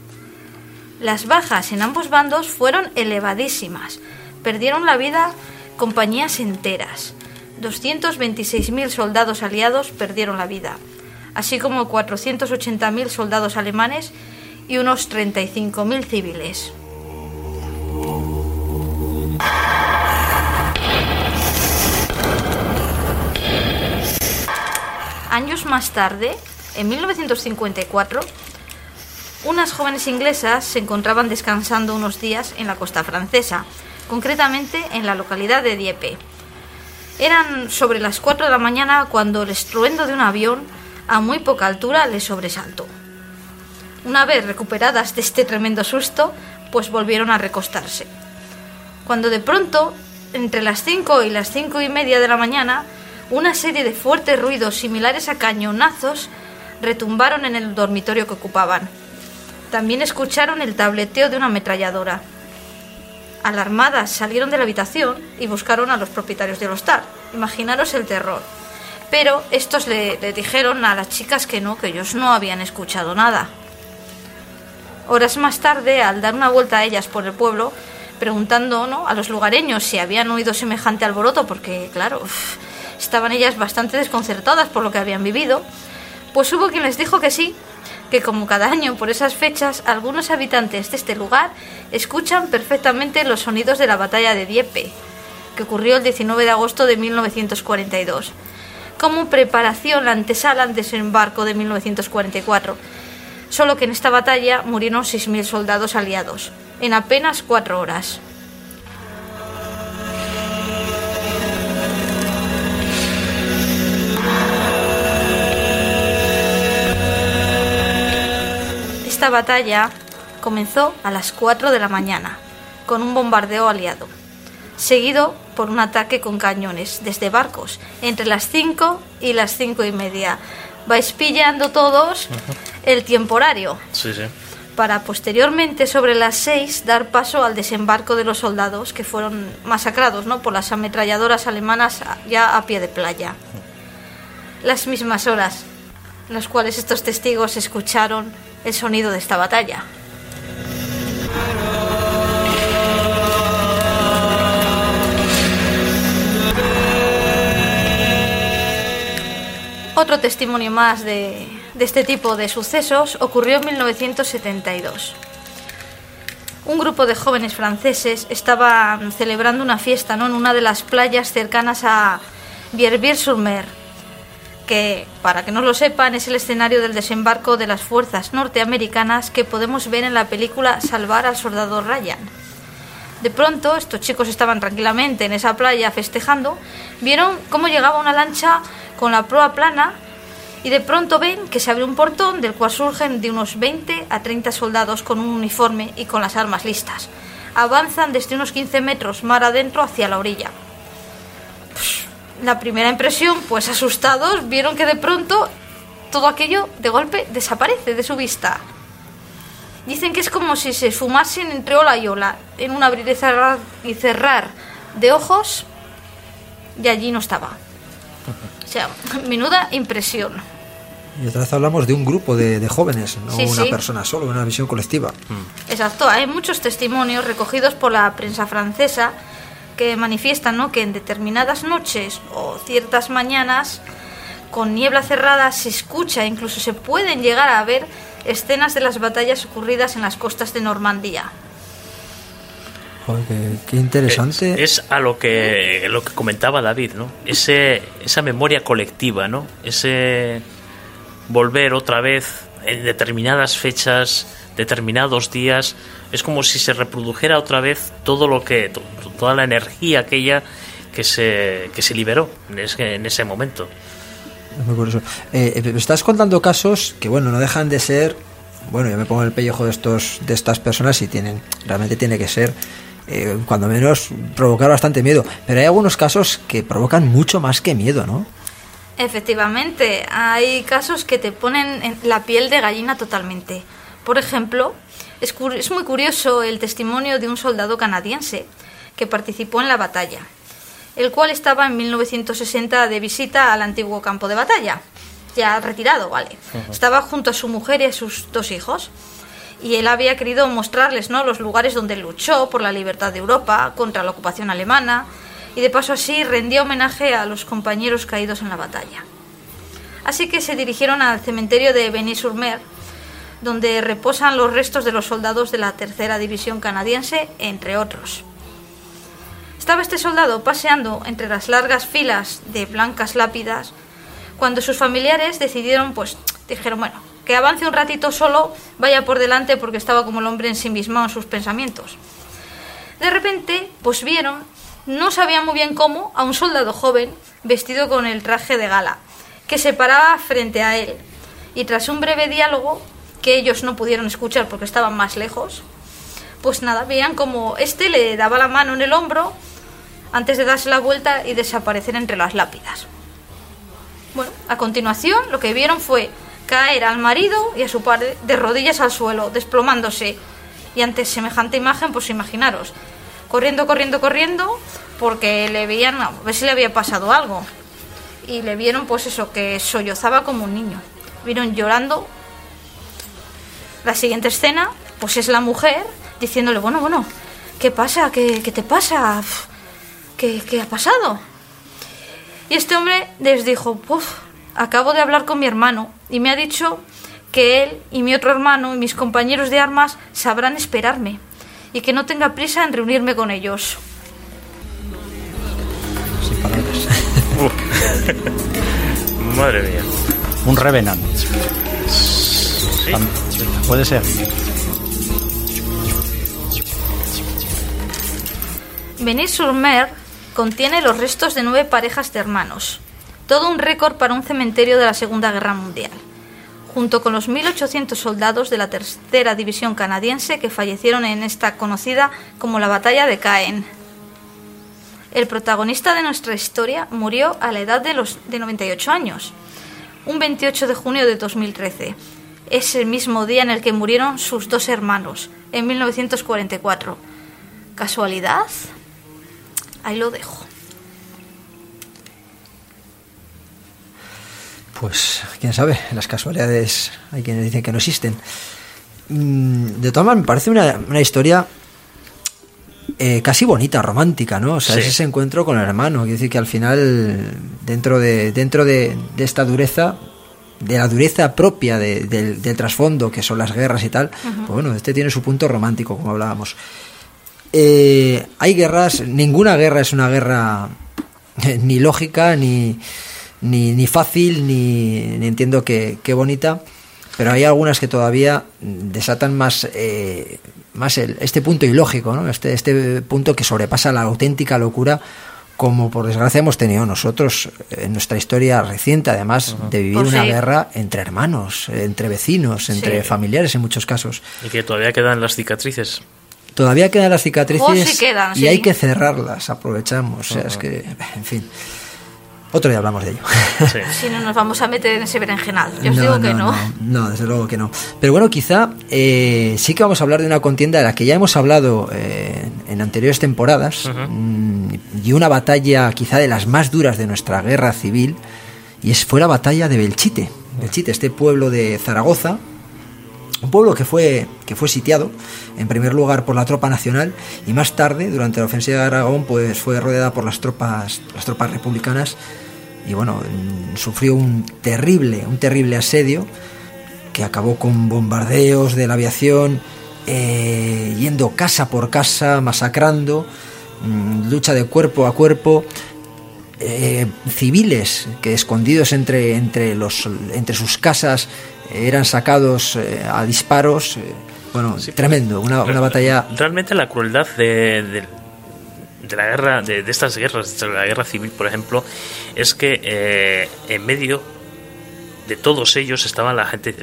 Las bajas en ambos bandos fueron elevadísimas. Perdieron la vida compañías enteras. 226.000 soldados aliados perdieron la vida, así como 480.000 soldados alemanes y unos 35.000 civiles. Años más tarde, en 1954, unas jóvenes inglesas se encontraban descansando unos días en la costa francesa, concretamente en la localidad de Dieppe. Eran sobre las 4 de la mañana cuando el estruendo de un avión a muy poca altura les sobresaltó. Una vez recuperadas de este tremendo susto, pues volvieron a recostarse. Cuando de pronto, entre las 5 y las cinco y media de la mañana, una serie de fuertes ruidos similares a cañonazos retumbaron en el dormitorio que ocupaban. También escucharon el tableteo de una ametralladora. Alarmadas salieron de la habitación y buscaron a los propietarios del hostal. Imaginaros el terror. Pero estos le, dijeron a las chicas que no, que ellos no habían escuchado nada. Horas más tarde, al dar una vuelta a ellas por el pueblo, preguntando ¿no? a los lugareños si habían oído semejante alboroto, porque claro, estaban ellas bastante desconcertadas por lo que habían vivido, pues hubo quien les dijo que sí, que como cada año por esas fechas, algunos habitantes de este lugar escuchan perfectamente los sonidos de la batalla de Dieppe, que ocurrió el 19 de agosto de 1942, como preparación la antesala al desembarco de 1944. Solo que en esta batalla murieron 6.000 soldados aliados, en apenas cuatro horas. Esta batalla comenzó a las 4 de la mañana, con un bombardeo aliado, seguido por un ataque con cañones desde barcos entre las 5 y las 5 y media. Vais pillando todos el tiempo horario. Para posteriormente, sobre las 6, dar paso al desembarco de los soldados que fueron masacrados ¿no? por las ametralladoras alemanas ya a pie de playa. Las mismas horas, en las cuales estos testigos escucharon el sonido de esta batalla. Otro testimonio más de, este tipo de sucesos ocurrió en 1972. Un grupo de jóvenes franceses estaban celebrando una fiesta ¿no? en una de las playas cercanas a Bierbier-sur-Mer, que, para que no lo sepan, es el escenario del desembarco de las fuerzas norteamericanas que podemos ver en la película Salvar al Soldado Ryan. De pronto, estos chicos estaban tranquilamente en esa playa festejando, vieron cómo llegaba una lancha con la proa plana y de pronto ven que se abre un portón del cual surgen de unos 20 a 30 soldados con un uniforme y con las armas listas. Avanzan desde unos 15 metros mar adentro hacia la orilla la primera impresión, pues asustados, vieron que de pronto todo aquello de golpe desaparece de su vista. Dicen que es como si se fumasen entre ola y ola, en un abrir y cerrar, y cerrar de ojos, y allí no estaba. O sea, menuda impresión. Y otra vez hablamos de un grupo de, de jóvenes, no Sí, una sí. persona solo, una visión colectiva. Exacto, hay muchos testimonios recogidos por la prensa francesa que manifiestan ¿no? que en determinadas noches o ciertas mañanas con niebla cerrada se escucha, incluso se pueden llegar a ver escenas de las batallas ocurridas en las costas de Normandía. Joder, qué, qué interesante. Es a lo que lo que comentaba David, ¿no? Ese esa memoria colectiva, ¿no? Ese volver otra vez en determinadas fechas, determinados días, es como si se reprodujera otra vez todo lo que to- to- toda la energía aquella que se que se liberó en ese, en ese momento. Es muy curioso. Eh, me estás contando casos que, bueno, no dejan de ser. Bueno, yo me pongo en el pellejo de estos de estas personas y tienen realmente tiene que ser eh, cuando menos provocar bastante miedo. Pero hay algunos casos que provocan mucho más que miedo, ¿no? Efectivamente, hay casos que te ponen en la piel de gallina totalmente. Por ejemplo, es, muy curioso el testimonio de un soldado canadiense que participó en la batalla, el cual estaba en 1960 de visita al antiguo campo de batalla, ya retirado, ¿vale? Estaba junto a su mujer y a sus dos hijos. Y él había querido mostrarles ¿no? los lugares donde luchó por la libertad de Europa contra la ocupación alemana y de paso así rendió homenaje a los compañeros caídos en la batalla. Así que se dirigieron al cementerio de Benny-sur-Mer, donde reposan los restos de los soldados de la tercera división canadiense, entre otros. Estaba este soldado paseando entre las largas filas de blancas lápidas cuando sus familiares decidieron, pues, dijeron, bueno, que avance un ratito solo, vaya por delante porque estaba como el hombre ensimismado en sus pensamientos. De repente, pues vieron, no sabían muy bien cómo, a un soldado joven vestido con el traje de gala, que se paraba frente a él. Y tras un breve diálogo, que ellos no pudieron escuchar porque estaban más lejos, pues nada, veían como este le daba la mano en el hombro antes de darse la vuelta y desaparecer entre las lápidas. Bueno, a continuación lo que vieron fue caer al marido y a su padre de rodillas al suelo, desplomándose. Y ante semejante imagen, pues imaginaros, corriendo, corriendo, corriendo, porque le veían a ver si le había pasado algo. Y le vieron, pues eso, que sollozaba como un niño. Vieron llorando. La siguiente escena, pues es la mujer diciéndole, bueno, bueno, ¿qué pasa? ¿Qué, qué te pasa? ¿Qué, ¿Qué ha pasado? Y este hombre les dijo, pues acabo de hablar con mi hermano y me ha dicho que él y mi otro hermano y mis compañeros de armas sabrán esperarme y que no tenga prisa en reunirme con ellos. Sin palabras. Madre mía. Un Revenant. Sí. Puede ser. Benny-sur-Mer contiene los restos de nueve parejas de hermanos, todo un récord para un cementerio de la Segunda Guerra Mundial, junto con los 1.800 soldados de la Tercera División canadiense que fallecieron en esta conocida como la Batalla de Caen. El protagonista de nuestra historia murió a la edad de, los, de 98 años, un 28 de junio de 2013. Es el mismo día en el que murieron sus dos hermanos, en 1944. ¿Casualidad? Ahí lo dejo. Pues quién sabe, las casualidades hay quienes dicen que no existen. Mm, De todas maneras, me parece una, una historia eh, casi bonita, romántica, ¿no? O sea, Sí. es ese encuentro con el hermano. Quiere decir que al final, dentro de, dentro de, de esta dureza, de la dureza propia de- del, del trasfondo, que son las guerras y tal, pues bueno, este tiene su punto romántico, como hablábamos. Eh, hay guerras, ninguna guerra es una guerra eh, ni lógica, ni, ni, ni fácil, ni, ni entiendo que, que bonita, pero hay algunas que todavía desatan más, eh, más el- este punto ilógico, ¿no? este, este punto que sobrepasa la auténtica locura, como por desgracia hemos tenido nosotros en nuestra historia reciente, además de vivir Pues una sí. guerra entre hermanos, entre vecinos, entre Sí. familiares en muchos casos. Y que todavía quedan las cicatrices. Todavía quedan las cicatrices Oh, sí quedan, y sí. hay que cerrarlas, aprovechamos. O sea, es que, en fin. Otro día hablamos de ello. Si no nos vamos a meter en ese berenjenal. Yo os digo que no. no. desde luego que no. Pero bueno, quizá eh, sí que vamos a hablar de una contienda de la que ya hemos hablado eh, en anteriores temporadas mm, y una batalla quizá de las más duras de nuestra guerra civil y es, fue la batalla de Belchite. Belchite, este pueblo de Zaragoza, un pueblo que fue, que fue sitiado, en primer lugar por la tropa nacional, y más tarde, durante la ofensiva de Aragón, pues fue rodeada por las tropas, las tropas republicanas, y bueno, mm, sufrió un terrible, un terrible asedio, que acabó con bombardeos de la aviación, eh, yendo casa por casa, masacrando, mm, lucha de cuerpo a cuerpo, eh, civiles que escondidos entre, entre, los, entre sus casas eran sacados eh, a disparos. Eh, bueno, tremendo, una, una, batalla. Realmente la crueldad de, de, la guerra, de, estas guerras, de la guerra civil, por ejemplo, es que eh, en medio de todos ellos estaban la gente,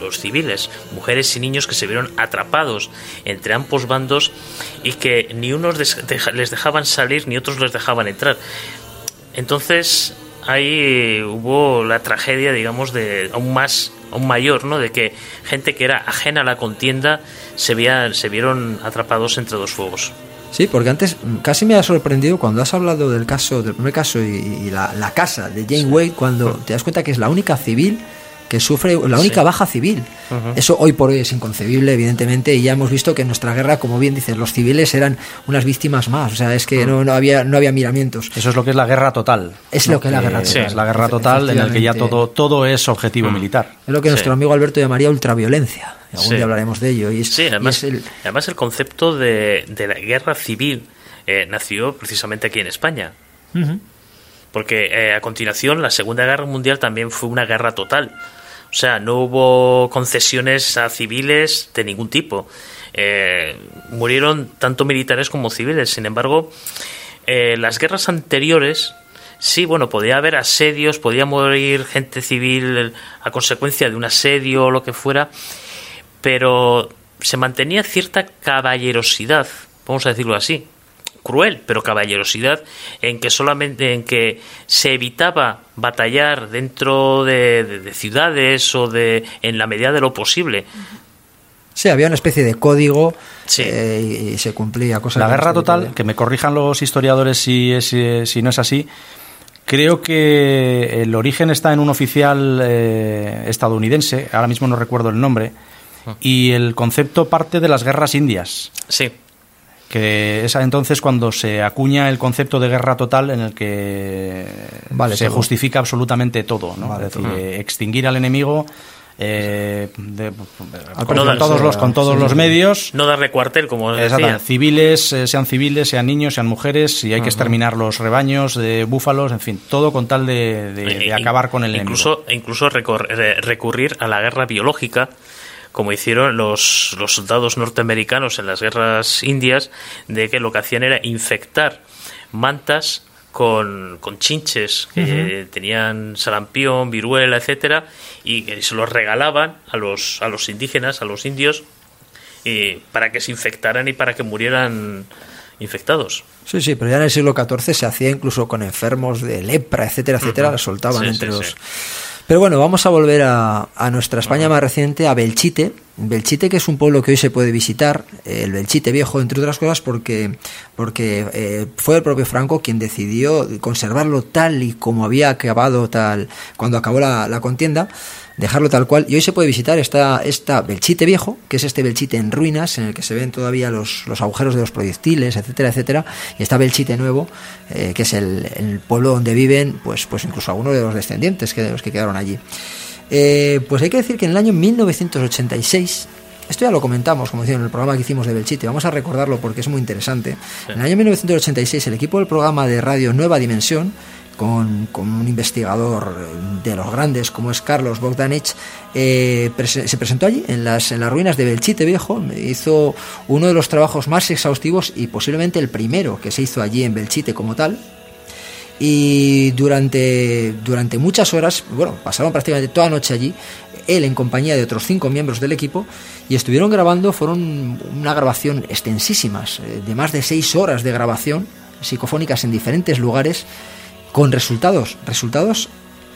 los civiles, mujeres y niños que se vieron atrapados entre ambos bandos y que ni unos les dejaban salir ni otros les dejaban entrar. Entonces ahí hubo la tragedia, digamos, de aún más aún mayor, ¿no? De que gente que era ajena a la contienda se, veía, se vieron atrapados entre dos fuegos. Sí, porque antes casi me ha sorprendido cuando has hablado del caso, del primer caso y, la, casa de Jane Wade, cuando te das cuenta que es la única civil que sufre la única baja civil. Eso hoy por hoy es inconcebible, evidentemente, y ya hemos visto que en nuestra guerra, como bien dices, los civiles eran unas víctimas más, o sea, es que no, no, había, no había miramientos. Eso es lo que es la guerra total. Es lo que es la guerra total. Es la guerra total en la que ya todo, todo es objetivo militar. Es lo que nuestro amigo Alberto llamaría ultraviolencia. Algún día hablaremos de ello. Y sí, además, el... además el concepto de, de la guerra civil eh, nació precisamente aquí en España. Porque eh, a continuación la Segunda Guerra Mundial también fue una guerra total. O sea, no hubo concesiones a civiles de ningún tipo. Eh, murieron tanto militares como civiles. Sin embargo, las guerras anteriores, sí, bueno, podía haber asedios, podía morir gente civil a consecuencia de un asedio o lo que fuera, pero se mantenía cierta caballerosidad, vamos a decirlo así cruel, pero caballerosidad en que solamente en que se evitaba batallar dentro de, ciudades o de en la medida de lo posible. Sí, había una especie de código eh, y, se cumplía. Cosa la guerra total, que me corrijan los historiadores si, si no es así, Creo que el origen está en un oficial eh, estadounidense, ahora mismo no recuerdo el nombre. Y el concepto parte de las guerras indias. Sí que es entonces cuando se acuña el concepto de guerra total en el que se justifica absolutamente todo, ¿no? es decir, extinguir al enemigo eh, con, todos los con todos los medios no darle cuartel como decía. civiles eh, sean civiles sean niños sean mujeres y hay que exterminar los rebaños de búfalos en fin todo con tal de, acabar con el incluso enemigo. incluso recurrir a la guerra biológica como hicieron los, los soldados norteamericanos en las guerras indias, de que lo que hacían era infectar mantas con, con, chinches que tenían sarampión, viruela, etcétera, y que se los regalaban a los, a los indígenas, a los indios, y para que se infectaran y para que murieran infectados. Sí, sí, pero ya en el siglo XIV se hacía incluso con enfermos de lepra, etcétera, etcétera, los soltaban entre los... Pero bueno, vamos a volver a, nuestra España más reciente, a Belchite. Belchite, que es un pueblo que hoy se puede visitar, el Belchite viejo, entre otras cosas, porque, porque eh, fue el propio Franco quien decidió conservarlo tal y como había acabado tal cuando acabó la contienda dejarlo tal cual. Y hoy se puede visitar esta, esta Belchite viejo, que es este Belchite en ruinas, en el que se ven todavía los, los agujeros de los proyectiles, etcétera, etcétera. Y está Belchite nuevo, eh, que es el, pueblo donde viven, pues, pues incluso algunos de los descendientes que, de los que quedaron allí. Eh, pues hay que decir que en el año 1986 esto ya lo comentamos, como decía, en el programa que hicimos de Belchite. Vamos a recordarlo porque es muy interesante. En el año 1986, el equipo del programa de radio Nueva Dimensión con, un investigador de los grandes como es Carlos Bogdanich, eh, se presentó allí en las, en las ruinas de Belchite Viejo, hizo uno de los trabajos más exhaustivos y posiblemente el primero que se hizo allí en Belchite como tal. Y durante, durante muchas horas, bueno, pasaron prácticamente toda noche allí, él en compañía de otros cinco miembros del equipo, y estuvieron grabando, fueron una grabación extensísimas, eh, de más de seis horas de grabación psicofónicas en diferentes lugares, con resultados, resultados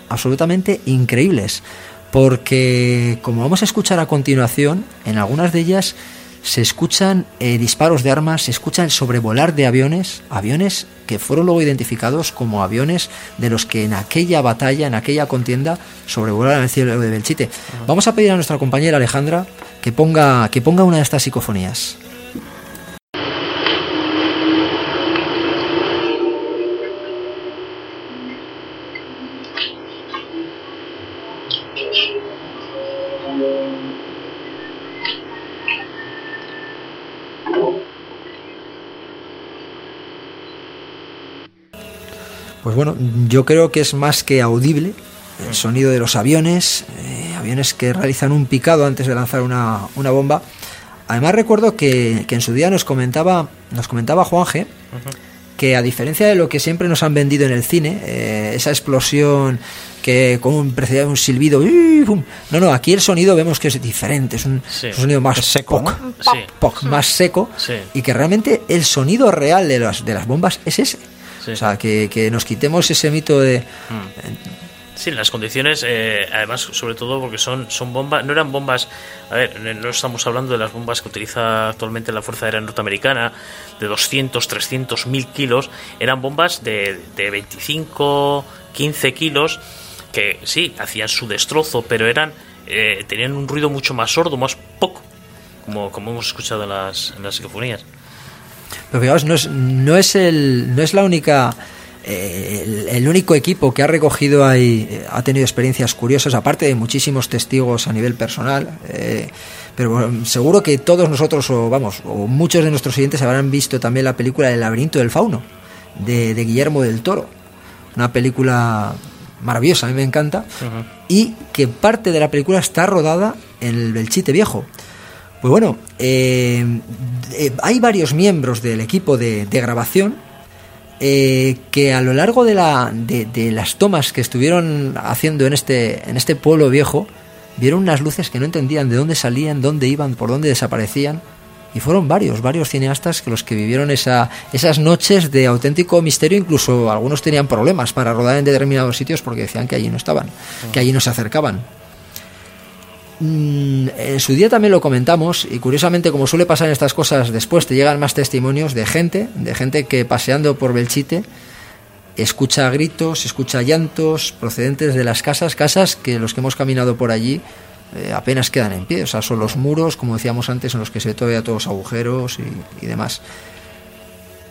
absolutamente increíbles, porque como vamos a escuchar a continuación, en algunas de ellas se escuchan eh, disparos de armas, se escucha el sobrevolar de aviones, aviones que fueron luego identificados como aviones de los que en aquella batalla, en aquella contienda, sobrevolaron el cielo de Belchite. Vamos a pedir a nuestra compañera Alejandra que ponga, que ponga una de estas psicofonías. Pues bueno, yo creo que es más que audible el sonido de los aviones, eh, aviones que realizan un picado antes de lanzar una, una bomba. Además recuerdo que, que, en su día nos comentaba, nos comentaba Juanje que a diferencia de lo que siempre nos han vendido en el cine, eh, esa explosión que con un precedente un silbido, no, no, aquí el sonido vemos que es diferente, es un, Sí. un sonido más seco, ¿no? Sí. poc, más seco, Sí. y que realmente el sonido real de las, de las bombas es ese. Sí. O sea, que, que nos quitemos ese mito de... Sí, las condiciones, eh, además, sobre todo porque son, son bombas, no eran bombas, a ver, no estamos hablando de las bombas que utiliza actualmente la Fuerza Aérea Norteamericana, de 200, 300, 1000 kilos, eran bombas de, de 25, 15 kilos, que sí, hacían su destrozo, pero eran eh, tenían un ruido mucho más sordo, más poco, como, como hemos escuchado en las, en las psicofonías. Pero fijaos, no es, no es, el, no es la única... eh, el, el único equipo que ha recogido ahí eh, ha tenido experiencias curiosas, aparte de muchísimos testigos a nivel personal. eh, pero bueno, seguro que todos nosotros, o vamos, o muchos de nuestros siguientes habrán visto también la película El laberinto del fauno, de, de Guillermo del Toro. Una película maravillosa, a mí me encanta. Y que parte de la película está rodada en el Belchite Viejo. Pues bueno, eh, eh, hay varios miembros del equipo de, de grabación eh, que a lo largo de, la, de, las tomas que estuvieron haciendo en este, en este pueblo viejo, vieron unas luces que no entendían de dónde salían, dónde iban, por dónde desaparecían. Y fueron varios, varios cineastas que los que vivieron esa, esas noches de auténtico misterio, incluso algunos tenían problemas para rodar en determinados sitios porque decían que allí no estaban, que allí no se acercaban. Mm, En su día también lo comentamos y curiosamente como suele pasar en estas cosas después te llegan más testimonios de gente, de gente que paseando por Belchite escucha gritos, escucha llantos procedentes de las casas, casas que los que hemos caminado por allí eh, apenas quedan en pie, o sea, son los muros, como decíamos antes, en los que se ve todavía todos agujeros y demás.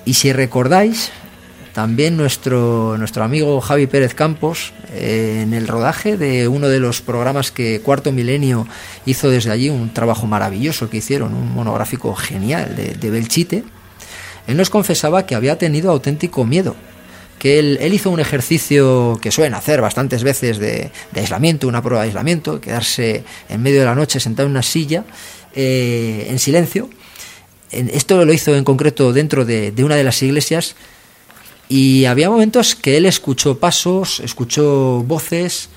Y si recordáis, también nuestro, nuestro amigo Javi Pérez Campos, eh, en el rodaje de uno de los programas que Cuarto Milenio hizo desde allí, un trabajo maravilloso que hicieron, un monográfico genial de, Belchite, él nos confesaba que había tenido auténtico miedo, que él, él hizo un ejercicio que suelen hacer bastantes veces de, aislamiento, una prueba de aislamiento, quedarse en medio de la noche sentado en una silla, eh, en silencio. En- Esto lo hizo en concreto dentro de, de una de las iglesias y había momentos que él escuchó pasos, escuchó voces,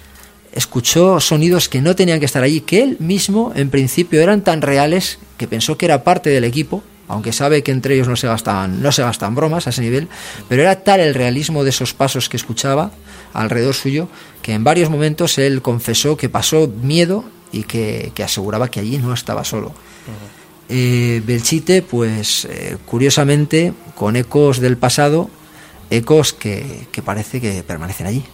escuchó sonidos que no tenían que estar allí, que él mismo en principio eran tan reales que pensó que era parte del equipo, aunque sabe que entre ellos no se gastan, no se gastan bromas a ese nivel, pero era tal el realismo de esos pasos que escuchaba alrededor suyo que en varios momentos él confesó que pasó miedo y que, que aseguraba que allí no estaba solo. Eh, Belchite, pues eh, curiosamente, con ecos del pasado, ecos que, parece que permanecen allí.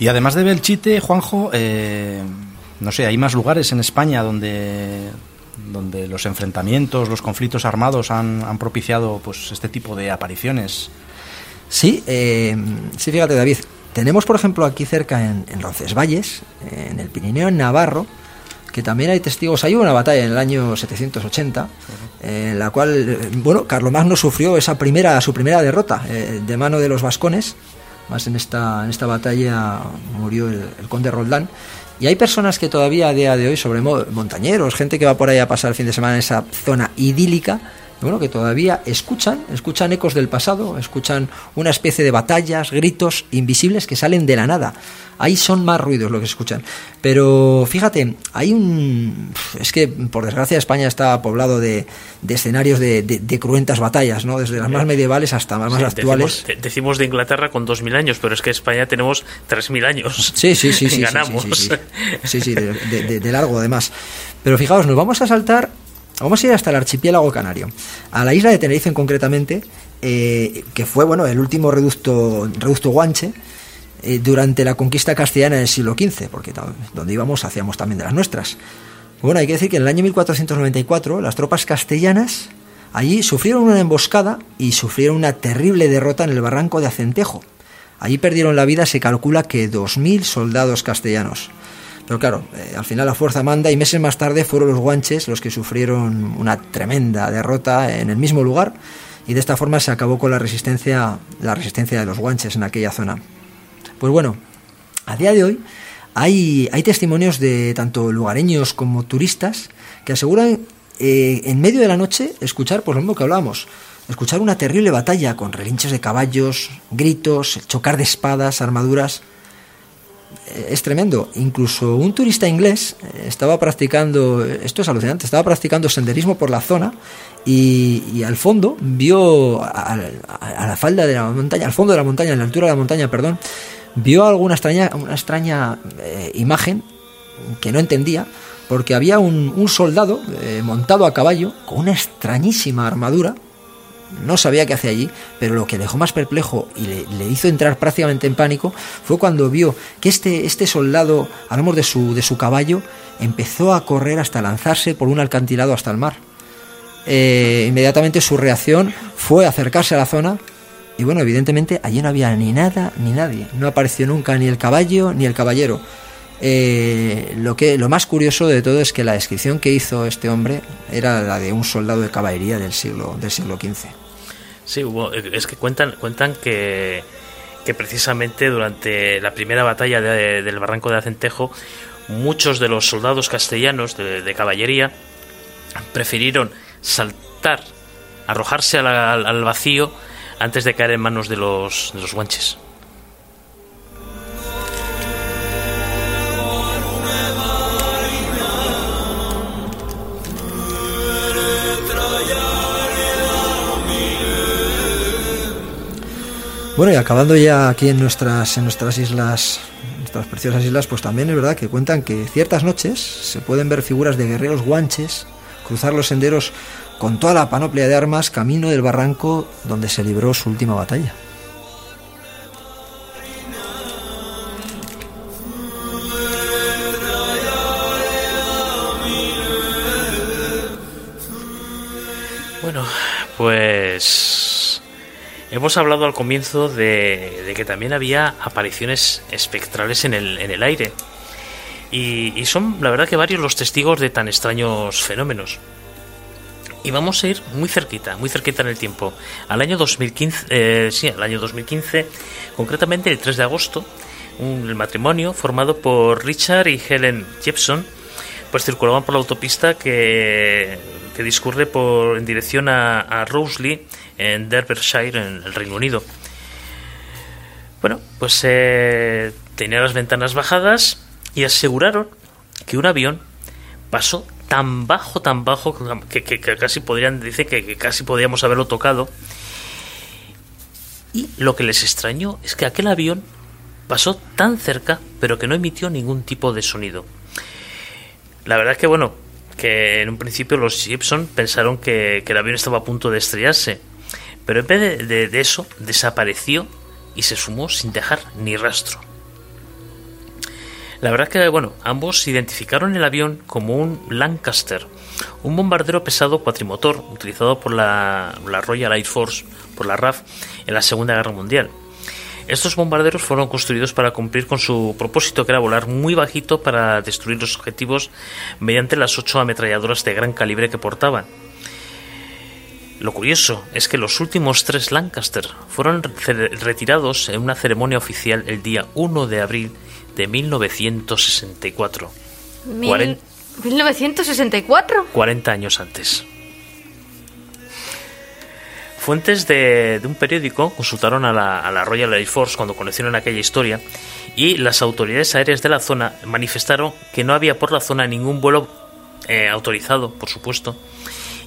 Y además de Belchite, Juanjo, eh, no sé, hay más lugares en España donde, donde los enfrentamientos, los conflictos armados han, han propiciado pues este tipo de apariciones. Sí, eh, sí, fíjate David, tenemos por ejemplo aquí cerca en, en Roncesvalles, en el Pirineo, en Navarro, que también hay testigos, hay una batalla en el año 780, en la cual, eh, bueno, Carlomagno sufrió esa primera, su primera derrota eh, de mano de los vascones, más en esta, en esta batalla murió el, el conde Roldán, y hay personas que todavía a día de hoy, sobre mo- montañeros, gente que va por ahí a pasar el fin de semana en esa zona idílica, bueno, que todavía escuchan, escuchan ecos del pasado, escuchan una especie de batallas, gritos invisibles que salen de la nada. Ahí son más ruidos lo que escuchan. Pero fíjate, hay un... Es que por desgracia España está poblado de, escenarios de, cruentas batallas, ¿no? Desde las más medievales hasta las más actuales. Decimos, de Inglaterra con 2.000 años, pero es que España tenemos 3.000 años. Sí, sí, sí. sí Ganamos. Sí, sí, de largo además. Pero fijaos, nos vamos a saltar Vamos a ir hasta el archipiélago canario, a la isla de Tenerife concretamente, eh, que fue bueno el último reducto, reducto guanche eh, durante la conquista castellana del siglo XV, porque donde íbamos hacíamos también de las nuestras. Bueno, hay que decir que en el año 1494 las tropas castellanas allí sufrieron una emboscada y sufrieron una terrible derrota en el barranco de Acentejo. Allí perdieron la vida, se calcula que 2.000 soldados castellanos. Pero claro, eh, al final la fuerza manda y meses más tarde fueron los guanches los que sufrieron una tremenda derrota en el mismo lugar y de esta forma se acabó con la resistencia, la resistencia de los guanches en aquella zona. Pues bueno, a día de hoy hay, hay testimonios de tanto lugareños como turistas que aseguran eh, en medio de la noche escuchar pues lo mismo que hablábamos, escuchar una terrible batalla con relinchos de caballos, gritos, chocar de espadas, armaduras. Eh, es tremendo. Incluso un turista inglés eh, estaba practicando, esto es alucinante, estaba practicando senderismo por la zona y, al fondo vio, a, la falda de la montaña, al fondo de la montaña, en la altura de la montaña, perdón, vio alguna extraña, una extraña eh, imagen que no entendía, porque había un, soldado montado a caballo con una extrañísima armadura no sabía qué hacía allí, pero lo que dejó más perplejo y le, hizo entrar prácticamente en pánico fue cuando vio que este, este soldado, a lomos de su, de su caballo, empezó a correr hasta lanzarse por un alcantilado hasta el mar. Eh, inmediatamente su reacción fue acercarse a la zona y bueno, evidentemente allí no había ni nada ni nadie. No apareció nunca ni el caballo ni el caballero. Eh, lo, que, lo más curioso de todo es que la descripción que hizo este hombre era la de un soldado de caballería del siglo, del siglo XV. Sí, es que cuentan, cuentan que, que precisamente durante la primera batalla del Barranco de Acentejo, muchos de los soldados castellanos de, caballería prefirieron saltar, arrojarse al, vacío antes de caer en manos de los, de los guanches. Bueno, y acabando ya aquí en nuestras, en nuestras islas, nuestras preciosas islas, pues también es verdad que cuentan que ciertas noches se pueden ver figuras de guerreros guanches cruzar los senderos con toda la panoplia de armas camino del barranco donde se libró su última batalla. Bueno, pues Hemos hablado al comienzo de, que también había apariciones espectrales en el, en el aire. Y, son, la verdad, que varios los testigos de tan extraños fenómenos. Y vamos a ir muy cerquita, muy cerquita en el tiempo. Al año 2015, eh, sí, al año 2015, concretamente el 3 de agosto, un, el matrimonio formado por Richard y Helen Jepson, pues circulaban por la autopista que, que discurre por, en dirección a, a Roseley en Derbyshire, en el Reino Unido. Bueno, pues eh, tenía las ventanas bajadas y aseguraron que un avión pasó tan bajo, tan bajo, que, casi podrían, dice que, casi podíamos haberlo tocado. Y lo que les extrañó es que aquel avión pasó tan cerca, pero que no emitió ningún tipo de sonido. La verdad es que, bueno, que en un principio los Gibson pensaron que el avión estaba a punto de estrellarse, pero en vez de, eso, desapareció y se sumó sin dejar ni rastro. La verdad que, bueno, ambos identificaron el avión como un Lancaster, un bombardero pesado cuatrimotor utilizado por la, la, Royal Air Force, por la RAF, en la Segunda Guerra Mundial. Estos bombarderos fueron construidos para cumplir con su propósito, que era volar muy bajito para destruir los objetivos mediante las ocho ametralladoras de gran calibre que portaban. Lo curioso es que los últimos tres Lancaster fueron retirados en una ceremonia oficial el día 1 de abril de 1964. ¿1964? 40 años antes. Fuentes de, un periódico consultaron a la, a la, Royal Air Force cuando conocieron aquella historia y las autoridades aéreas de la zona manifestaron que no había por la zona ningún vuelo eh, autorizado, por supuesto,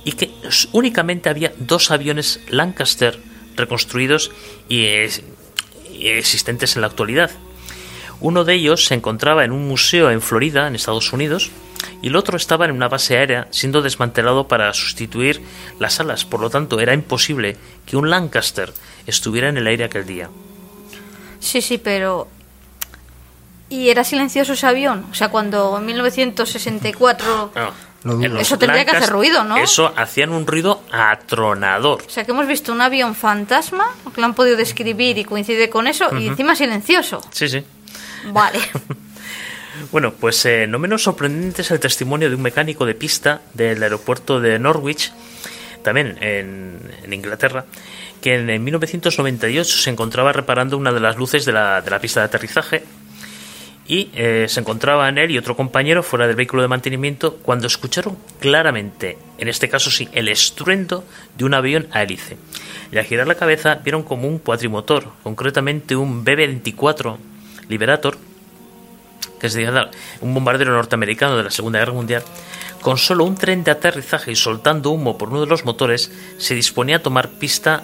y que únicamente había dos aviones Lancaster reconstruidos y, y existentes en la actualidad. Uno de ellos se encontraba en un museo en Florida, en Estados Unidos, y el otro estaba en una base aérea siendo desmantelado para sustituir las alas. Por lo tanto, era imposible que un Lancaster estuviera en el aire aquel día. Sí, sí, pero... ¿Y era silencioso ese avión? O sea, cuando en 1964... eso tendría que hacer ruido, ¿no? Eso hacían un ruido atronador. O sea, que hemos visto un avión fantasma, que lo han podido describir y coincide con eso, y encima silencioso. Sí, sí. Vale. Bueno, pues eh, no menos sorprendente es el testimonio de un mecánico de pista del aeropuerto de Norwich, también en, Inglaterra, que en, 1998 se encontraba reparando una de las luces de la, de la pista de aterrizaje y eh, se encontraban él y otro compañero fuera del vehículo de mantenimiento cuando escucharon claramente, en este caso sí, el estruendo de un avión a hélice. Y al girar la cabeza vieron como un cuatrimotor, concretamente un B-24 Liberator, que es un bombardero norteamericano de la Segunda Guerra Mundial, con solo un tren de aterrizaje y soltando humo por uno de los motores, se disponía a tomar pista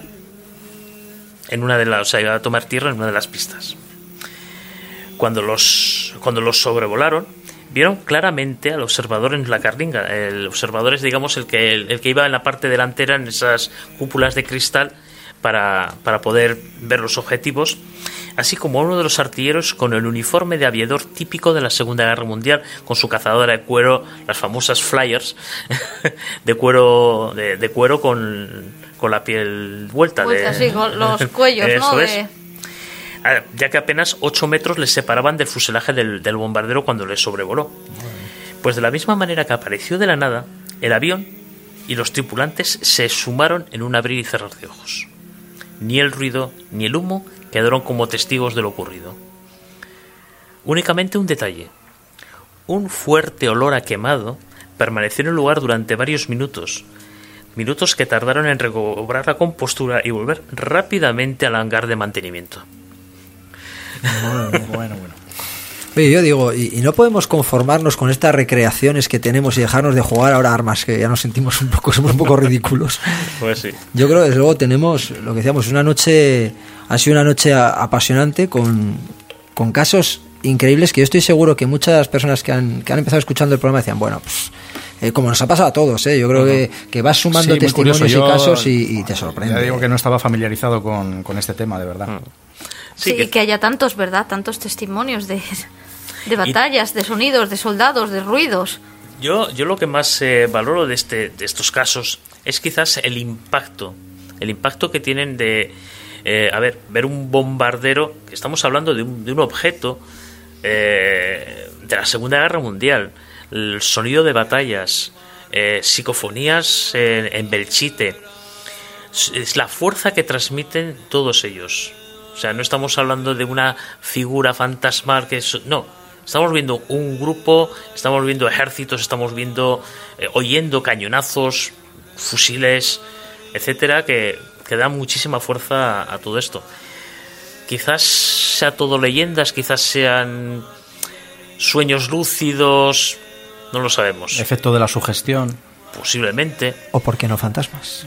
en una de las, o sea, a tomar tierra en una de las pistas. Cuando los, cuando los sobrevolaron, vieron claramente al observador en la carlinga. El observador es, digamos, el que, el que iba en la parte delantera en esas cúpulas de cristal para, para poder ver los objetivos, así como uno de los artilleros con el uniforme de aviador típico de la Segunda Guerra Mundial, con su cazadora de cuero, las famosas flyers de cuero, de, cuero con, con, la piel vuelta. de, con los cuellos, ¿no? Ah, ya que apenas 8 metros les separaban del fuselaje del, del bombardero cuando les sobrevoló. Pues de la misma manera que apareció de la nada, el avión y los tripulantes se sumaron en un abrir y cerrar de ojos. Ni el ruido ni el humo quedaron como testigos de lo ocurrido. Únicamente un detalle. Un fuerte olor a quemado permaneció en el lugar durante varios minutos, minutos que tardaron en recobrar la compostura y volver rápidamente al hangar de mantenimiento. Bueno, bueno, bueno yo digo, y, no podemos conformarnos con estas recreaciones que tenemos y dejarnos de jugar ahora armas, que ya nos sentimos un poco, somos un poco ridículos. Pues sí. Yo creo que desde luego tenemos, lo que decíamos, una noche, ha sido una noche apasionante con, con casos increíbles que yo estoy seguro que muchas personas que han, que han empezado escuchando el programa decían, bueno, pues eh, como nos ha pasado a todos, ¿eh? yo creo que, que, vas sumando testimonios y casos y, te sorprende. Ya digo que no estaba familiarizado con, con este tema, de verdad. Mm. Sí, que... que... haya tantos, ¿verdad? Tantos testimonios de, de batallas, de sonidos, de soldados, de ruidos. Yo, yo lo que más eh, valoro de, este, de estos casos es quizás el impacto, el impacto que tienen de, eh, a ver, ver un bombardero, estamos hablando de un, de un objeto eh, de la Segunda Guerra Mundial, el sonido de batallas, psicofonías en Belchite, es la fuerza que transmiten todos ellos. O sea, no estamos hablando de una figura fantasmal que es... No, Estamos viendo un grupo, estamos viendo ejércitos, estamos viendo, eh, oyendo cañonazos, fusiles, etcétera, que, que dan muchísima fuerza a, todo esto. Quizás sea todo leyendas, quizás sean sueños lúcidos, no lo sabemos. Efecto de la sugestión. Posiblemente. O por qué no fantasmas.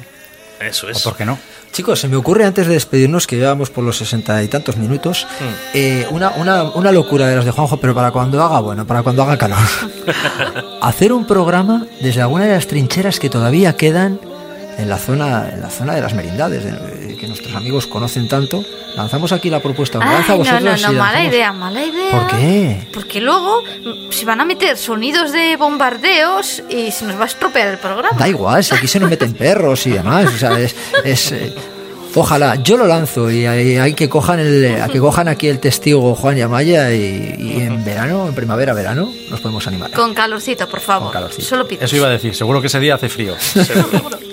Eso es. ¿O por qué no? Chicos, se me ocurre antes de despedirnos, que llevamos por los sesenta y tantos minutos, mm. eh, una, una, una, locura de las de Juanjo, pero para cuando haga, bueno, para cuando haga calor. Hacer un programa desde alguna de las trincheras que todavía quedan en la zona, en la zona de las merindades, que nuestros amigos conocen tanto. Lanzamos aquí la propuesta. Ay, no, no, no, mala idea, mala idea. ¿Por qué? Porque luego mm, se van a meter sonidos de bombardeos y se nos va a estropear el programa. Da igual, si aquí se nos meten perros y demás. O sea, es, eh, Ojalá, yo lo lanzo y hay, que cojan el, que cojan aquí el testigo Juan y Amaya y, en verano, en primavera, verano, nos podemos animar. Con calorcito, por favor. Solo pido. Eso iba a decir, seguro que ese día hace frío.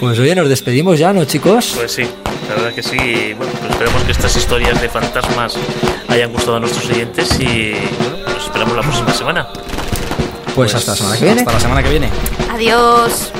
pues oye, nos despedimos ya, ¿no, chicos? Pues sí, la verdad que sí. Bueno, pues esperemos que estas historias de fantasmas hayan gustado a nuestros oyentes y bueno, nos esperamos la próxima semana. Pues, pues hasta la semana que viene. Hasta la semana que viene. Adiós.